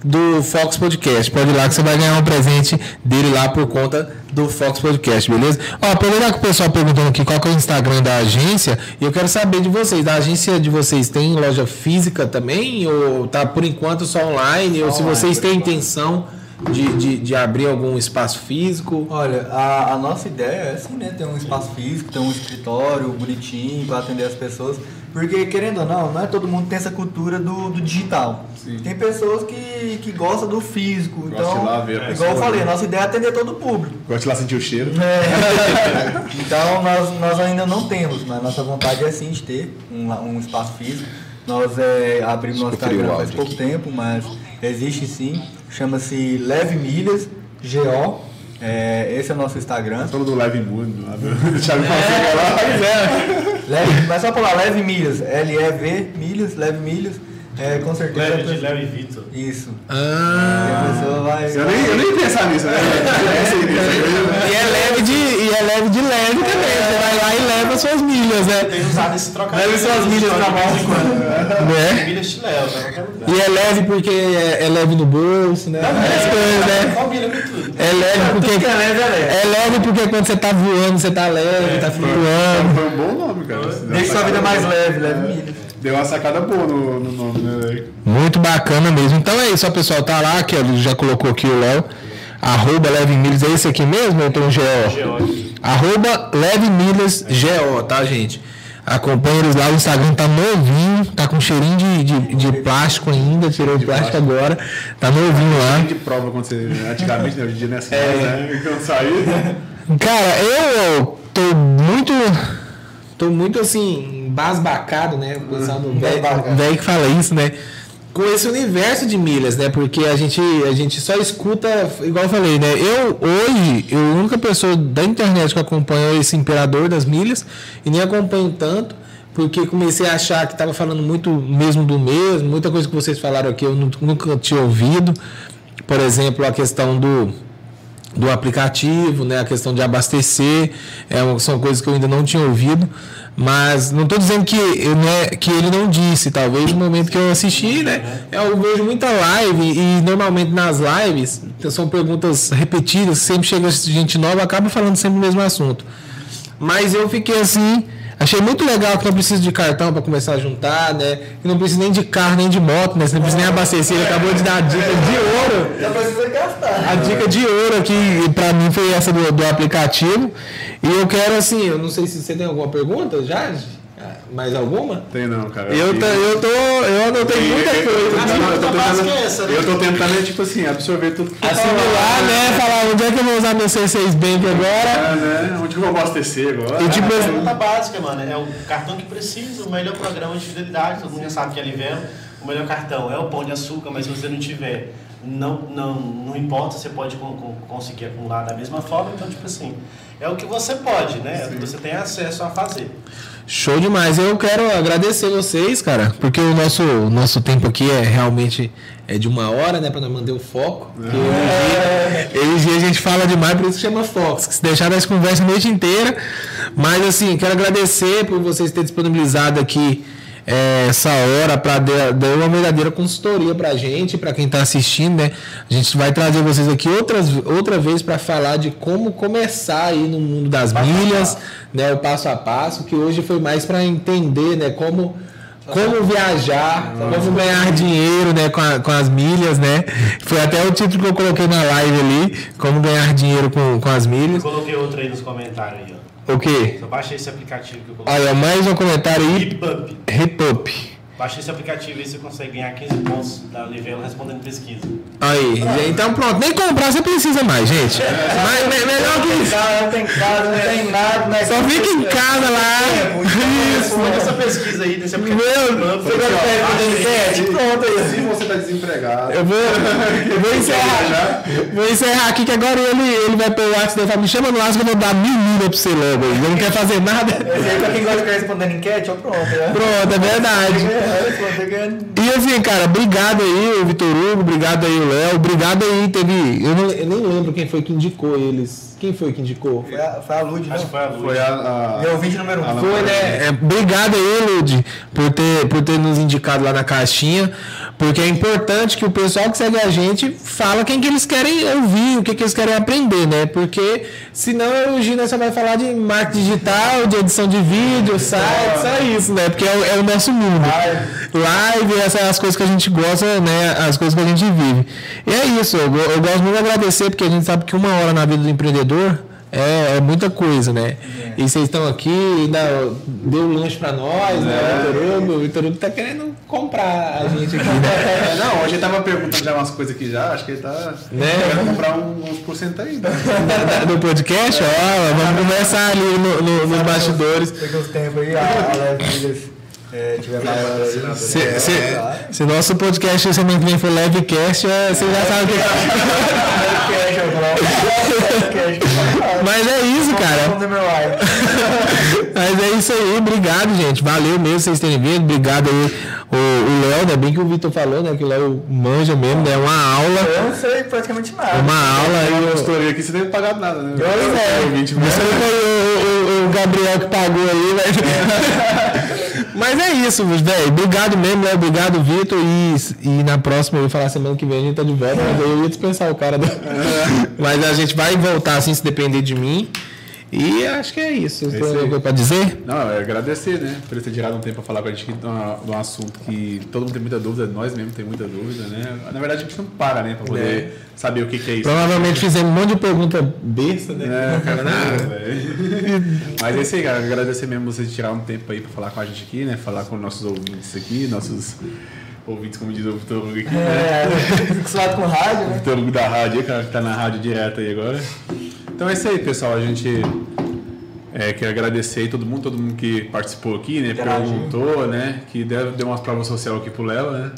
do Fox Podcast. Pode ir lá que você vai ganhar um presente dele lá por conta do Fox Podcast, beleza? Ó, aproveitar que o pessoal perguntando aqui qual que é o Instagram da agência, e eu quero saber de vocês. Da agência de vocês tem loja física também? Ou tá por enquanto só online? ou se online, vocês têm intenção de, de, de abrir algum espaço físico? Olha, a, a nossa ideia é assim, né? Ter um espaço físico, ter um escritório bonitinho para atender as pessoas. Porque, querendo ou não, não é todo mundo que tem essa cultura do, do digital. Sim. Tem pessoas que, que gostam do físico. Gosta então, lá ver a igual eu falei, né? a nossa ideia é atender todo o público. Gosta de lá sentir o cheiro. É. então nós, nós ainda não temos, mas nossa vontade é sim de ter um, um espaço físico. Nós é, abrimos nosso Instagram faz pouco tempo, mas existe sim. Chama-se Leve Milhas GO. É, esse é o nosso Instagram. Falando do Live Mood, do do Thiago Fonseca lá. Leve, mas só falar Leve Milhas, L-E-V Milhas, Leve Milhas. É, com certeza. Leve de Léo e Vitor. Isso. Ah. E a pessoa vai. Eu nem, eu nem ia pensar nisso, né? Eu pensei nisso. E é leve de, e é leve de leve também. Você vai lá e leva suas milhas, né? Tem usado esse trocadilho. Leve suas milhas pra mão. Né? Milhas de Léo, lugar. E é leve porque é, é leve no bolso, né? Coisas, né? Combina com tudo. É leve porque. que é leve, é leve. É leve porque quando você tá voando, você tá leve, tá flutuando. Foi um bom nome, cara. Deixa sua vida mais leve, Leve Milhas. Deu uma sacada boa no, no nome, né? velho? Muito bacana mesmo. Então é isso, ó, pessoal. Tá lá, que ele já colocou aqui o Léo. Arroba Leve Milhas. É esse aqui mesmo ou tem um GO? Arroba Leve Milhas GO, tá, gente? Acompanha eles lá, o Instagram tá novinho, tá com cheirinho de, de, de plástico ainda, tirou o plástico agora, tá novinho lá. de prova quando você. Antigamente, né? Hoje em dia não é assim, né? Quando saiu. Cara, eu tô muito. Tô muito assim, embasbacado, né? O pessoal do velho Embasbacado. velho que fala isso, né? Com esse universo de milhas, né? Porque a gente, a gente só escuta, igual eu falei, né? Eu, hoje, eu a única pessoa da internet que acompanha esse imperador das milhas e nem acompanho tanto, porque comecei a achar que estava falando muito mesmo do mesmo, muita coisa que vocês falaram aqui eu nu- nunca tinha ouvido. Por exemplo, a questão do, do aplicativo, né? A questão de abastecer, é, uma- são coisas que eu ainda não tinha ouvido, mas não estou dizendo que, né, que ele não disse, talvez no momento que eu assisti, né? Eu vejo muita live e normalmente nas lives são perguntas repetidas, sempre chega gente nova, acaba falando sempre o mesmo assunto. Mas eu fiquei assim, achei muito legal que não precisa de cartão para começar a juntar, né? Que não precisa nem de carro, nem de moto, né? Você não precisa nem abastecer, ele acabou de dar a dica de ouro. Já precisa gastar. A dica de ouro aqui pra mim foi essa do, do aplicativo. E eu quero assim, eu não sei se você tem alguma pergunta já? Ah, Mais alguma? Tem não, cara. Eu, tô, eu tô. Eu anotei muita coisa. A pergunta básica é essa, né? Eu tô tentando, tipo assim, absorver tudo que tu Assimilar, né? Falar onde é que eu vou usar meu C6 Bank agora. É, né? Onde que eu vou abastecer agora? E tipo, A pergunta básica, mano, é o cartão que precisa, o melhor programa de fidelidade, todo mundo já sabe que é Livelo, o melhor cartão é o pão de açúcar, mas se você não tiver, não, não, não importa, você pode con- con- conseguir acumular da mesma forma, então, tipo assim, é o que você pode, né? É o que você tem acesso a fazer. Show demais. Eu quero agradecer vocês, cara, porque o nosso, nosso tempo aqui é realmente é de uma hora, né, para manter o foco. Porque hoje, hoje a gente fala demais, por isso chama Fox. Que se deixar nós conversa a noite inteira. Mas assim, quero agradecer por vocês terem disponibilizado aqui é, essa hora para dar dar uma verdadeira consultoria para a gente, para quem está assistindo, né? A gente vai trazer vocês aqui outras, outra vez para falar de como começar aí no mundo das milhas, né? O passo a passo, que hoje foi mais para entender, né? Como como viajar, como ganhar dinheiro né, com, a- com as milhas, né? Foi até o título que eu coloquei na live ali, como ganhar dinheiro com, com as Eu milhas. coloquei outro aí nos comentários aí, ó. O quê? Só baixa esse aplicativo que eu coloquei. Olha, mais um comentário aí. Hip Repup. Baixa esse aplicativo aí, você consegue ganhar 15 pontos da Livelo respondendo pesquisa. Aí, então pronto, nem comprar você precisa mais, gente. Mas me- melhor que isso. Não tem casa, não tem nada, né? Só fica em casa lá. Isso. Responde essa pesquisa aí nesse aplicativo. Meu. Você vai pegar o internet? Pronto aí. Se você tá desempregado. Eu vou, eu vou encerrar. Vou encerrar aqui que agora ele, ele vai pôr o WhatsApp dele e falar, me chama no WhatsApp que eu vou dar mil milha pra você logo. Ele não quer fazer nada. Esse aí, pra quem gosta de ficar respondendo enquete, ó, pronto, né? Pronto, é verdade. E assim, cara, obrigado aí, o Vitor Hugo, obrigado aí, o Léo, obrigado aí, teve. Eu, não- eu nem lembro quem foi que indicou eles. Quem foi que indicou? Foi a, foi a Lud, né? Acho que foi a luz. Foi a. a... Meu ouvinte número um. Foi, né? É, obrigado aí, Lud, por ter, por ter nos indicado lá na caixinha, porque é importante que o pessoal que segue a gente fala quem que eles querem ouvir, o que, que eles querem aprender, né? Porque senão o Gina só vai falar de marketing digital, de edição de vídeo, site, só isso, né? Porque é o, é o nosso mundo. Live, essas são as coisas que a gente gosta, né? As coisas que a gente vive. E é isso, eu, eu gosto muito de agradecer, porque a gente sabe que uma hora na vida do empreendedor é, é muita coisa, né? E vocês estão aqui, ainda deu um lanche pra nós, né? O Vitor Hugo, o Hugo tá querendo comprar a gente aqui, né? É, não, hoje ele tava perguntando já umas coisas aqui já, acho que ele tá. Né? Querendo comprar um- uns porcento aí. Né? Do podcast, ó, vamos conversar ali no, no, nos bastidores. Uns tempos aí, a, a é, tiver aí. Se, é, se, se nosso podcast semana que vem for Livecast, é, você já sabe o que eu. Cash, Mas é isso, cara. Mas é isso aí, obrigado, gente. Valeu mesmo vocês terem vindo. Obrigado aí, o, Léo, né? Bem que o Vitor falou, né? Que o Léo manja mesmo, né? Uma aula. Eu não sei praticamente nada. Uma aula Tem aí. uma consultoria aqui, você nem pagado nada, né? Eu não sei. Ouvinte, Você não foi o, Gabriel que pagou aí, mas. Mas é isso, velho. Obrigado mesmo, Léo. Obrigado, Vitor. E, e na próxima, eu ia falar semana que vem a gente tá de volta, mas eu ia dispensar o cara. Do... mas a gente vai voltar assim, se depender de mim. E acho que é isso. Vocês têm isso alguma coisa pra dizer? Não, é agradecer, né? Por ter tirado um tempo pra falar com a gente aqui de, um assunto que todo mundo tem muita dúvida, nós mesmos tem muita dúvida, né? Na verdade, a gente não para, né? Pra poder saber o que, que é isso. Provavelmente fizemos um monte de pergunta besta, né? É, cara, não, velho. Mas é isso aí, cara. Agradecer mesmo vocês tirar um tempo aí pra falar com a gente aqui, né? Falar com nossos ouvintes aqui, nossos ouvintes, como diz o Vitor Hugo aqui, né? É, fico acostumado com rádio, né? Vitor Hugo da rádio, aí, cara, que tá na rádio direto aí agora. Então é isso aí, pessoal. A gente é, quer agradecer aí todo mundo, todo mundo que participou aqui, né? Perguntou, né? Que deu, deu umas provas social aqui pro Léo, né?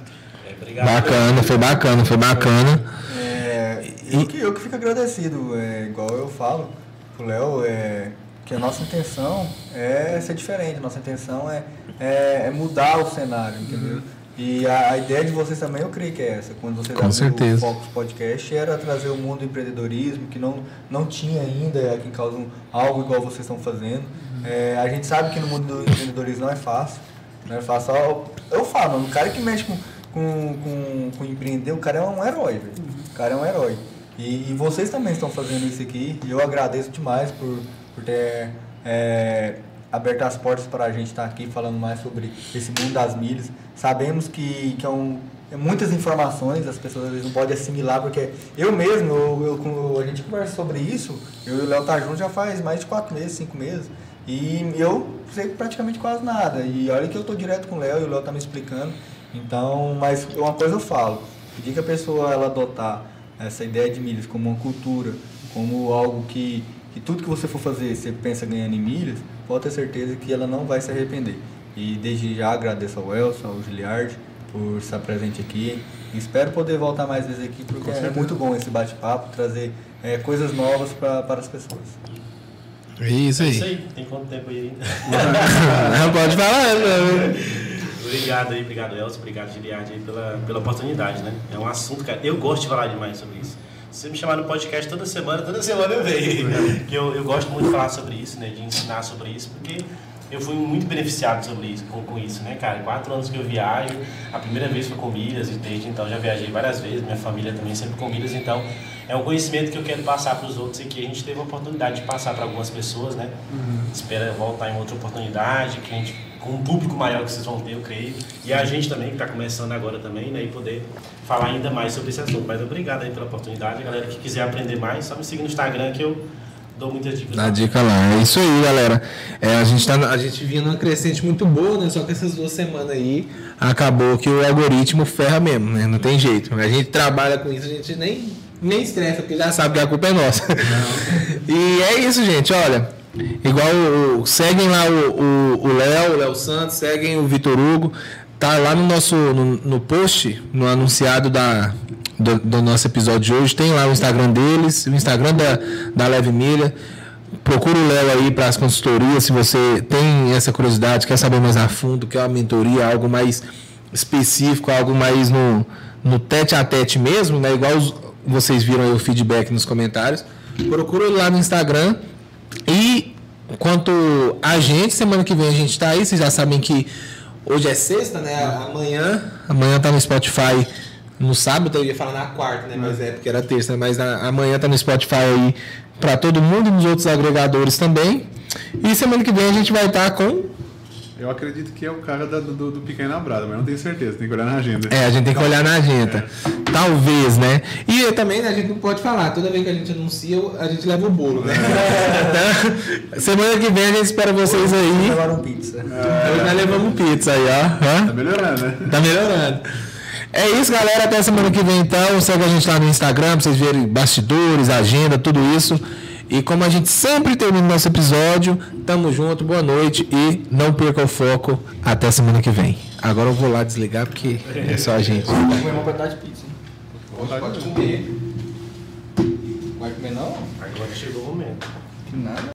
É, obrigado. Bacana, foi bacana, foi bacana. É, eu, que, eu que fico agradecido, é, igual eu falo pro Léo, é, que a nossa intenção é ser diferente, nossa intenção é, é, é mudar o cenário, entendeu? E a, a ideia de vocês também eu creio que é essa, quando vocês Com certeza. o Focus Podcast, era trazer o mundo do empreendedorismo, que não, não tinha ainda aqui em causa um, algo igual vocês estão fazendo. É, a gente sabe que no mundo do empreendedorismo não é fácil, não é fácil. Eu, eu falo, o cara que mexe com, com, com, com empreender, o cara é um herói, velho. O cara é um herói. E, e vocês também estão fazendo isso aqui, e eu agradeço demais por, por ter é, aberto as portas para a gente estar aqui falando mais sobre esse mundo das milhas. Sabemos que, que é, um, é muitas informações, as pessoas às vezes não podem assimilar, porque eu mesmo, eu, eu- a gente conversa sobre isso, eu e o Léo tá junto já faz mais de quatro meses, cinco meses. E eu sei praticamente quase nada. E olha que eu tô direto com o Léo e o Léo tá me explicando. Então, mas uma coisa eu falo, pedir que a pessoa ela adotar essa ideia de milhas como uma cultura, como algo que, que tudo que você for fazer, você pensa ganhando em milhas, pode ter certeza que ela não vai se arrepender. E desde já agradeço ao Elson, ao Giliard, por estar presente aqui. Espero poder voltar mais vezes aqui, porque é muito bom esse bate-papo, trazer eh, coisas novas pra, para as pessoas. É isso É aí. isso aí. Tem quanto tempo aí ainda? Não pode falar? Obrigado aí, obrigado Elcio, obrigado Giliard aí pela, pela oportunidade, né? É um assunto, cara, eu gosto de falar demais sobre isso. Se você me chamar no podcast toda semana, toda semana eu venho. que eu, eu gosto muito de falar sobre isso, né? De ensinar sobre isso, porque eu fui muito beneficiado sobre isso, com, com isso, né, cara? Quatro anos que eu viajo, a primeira vez foi com milhas e desde então já viajei várias vezes, minha família também sempre com milhas, então é um conhecimento que eu quero passar para os outros e que a gente teve a oportunidade de passar para algumas pessoas, né? Espera voltar em outra oportunidade, que a gente, com um público maior que vocês vão ter, eu creio. E a gente também, que está começando agora também, né? E poder falar ainda mais sobre esse assunto. Mas obrigado aí pela oportunidade. A galera que quiser aprender mais, só me siga no Instagram que eu dou muitas dicas. Dá dica lá. É isso aí, galera. É, a, gente tá, a gente vinha numa crescente muito boa, né? Só que essas duas semanas aí acabou que o algoritmo ferra mesmo, né? Não tem jeito. A gente trabalha com isso, a gente nem, nem estressa, porque já sabe que a culpa é nossa. e é isso, gente. Olha, igual seguem lá o Léo, o Léo Santos, seguem o Vitor Hugo. tá lá no nosso no, no post, no anunciado da, do, do nosso episódio de hoje, tem lá o Instagram deles, o Instagram da, da Leve Milha. Procura o Léo aí para as consultorias, se você tem essa curiosidade, quer saber mais a fundo, quer uma mentoria, algo mais específico, algo mais no, no tete a tete mesmo, né? Igual os- vocês viram aí o feedback nos comentários. Procura lá no Instagram. E quanto a gente, semana que vem a gente tá aí, vocês já sabem que hoje é sexta, né? Amanhã, amanhã tá no Spotify. No sábado eu ia falar na quarta, né? Mas é porque era terça, mas na- amanhã tá no Spotify aí para todo mundo e nos outros agregadores também. E semana que vem a gente vai estar com Eu acredito que é o cara da- do, do Pequena Brada, mas não tenho certeza, tem que olhar na agenda. É, a gente tem que olhar na agenda. Talvez, né? E também né, a gente não pode falar. Toda vez que a gente anuncia, a gente leva o bolo, né? Então, semana que vem a gente espera vocês aí. Levaram pizza. Hoje nós levamos pizza aí, ó. Tá Hã? melhorando, né? Tá melhorando. É isso, galera. Até semana que vem, então. Segue a gente lá no Instagram pra vocês verem bastidores, agenda, tudo isso. E como a gente sempre termina o nosso episódio, tamo junto, boa noite e não perca o foco. Até semana que vem. Agora eu vou lá desligar porque é só a gente. Vou comer uma pedaço de pizza. hein? Pode comer. Vai comer não? Agora chegou o momento. Que nada.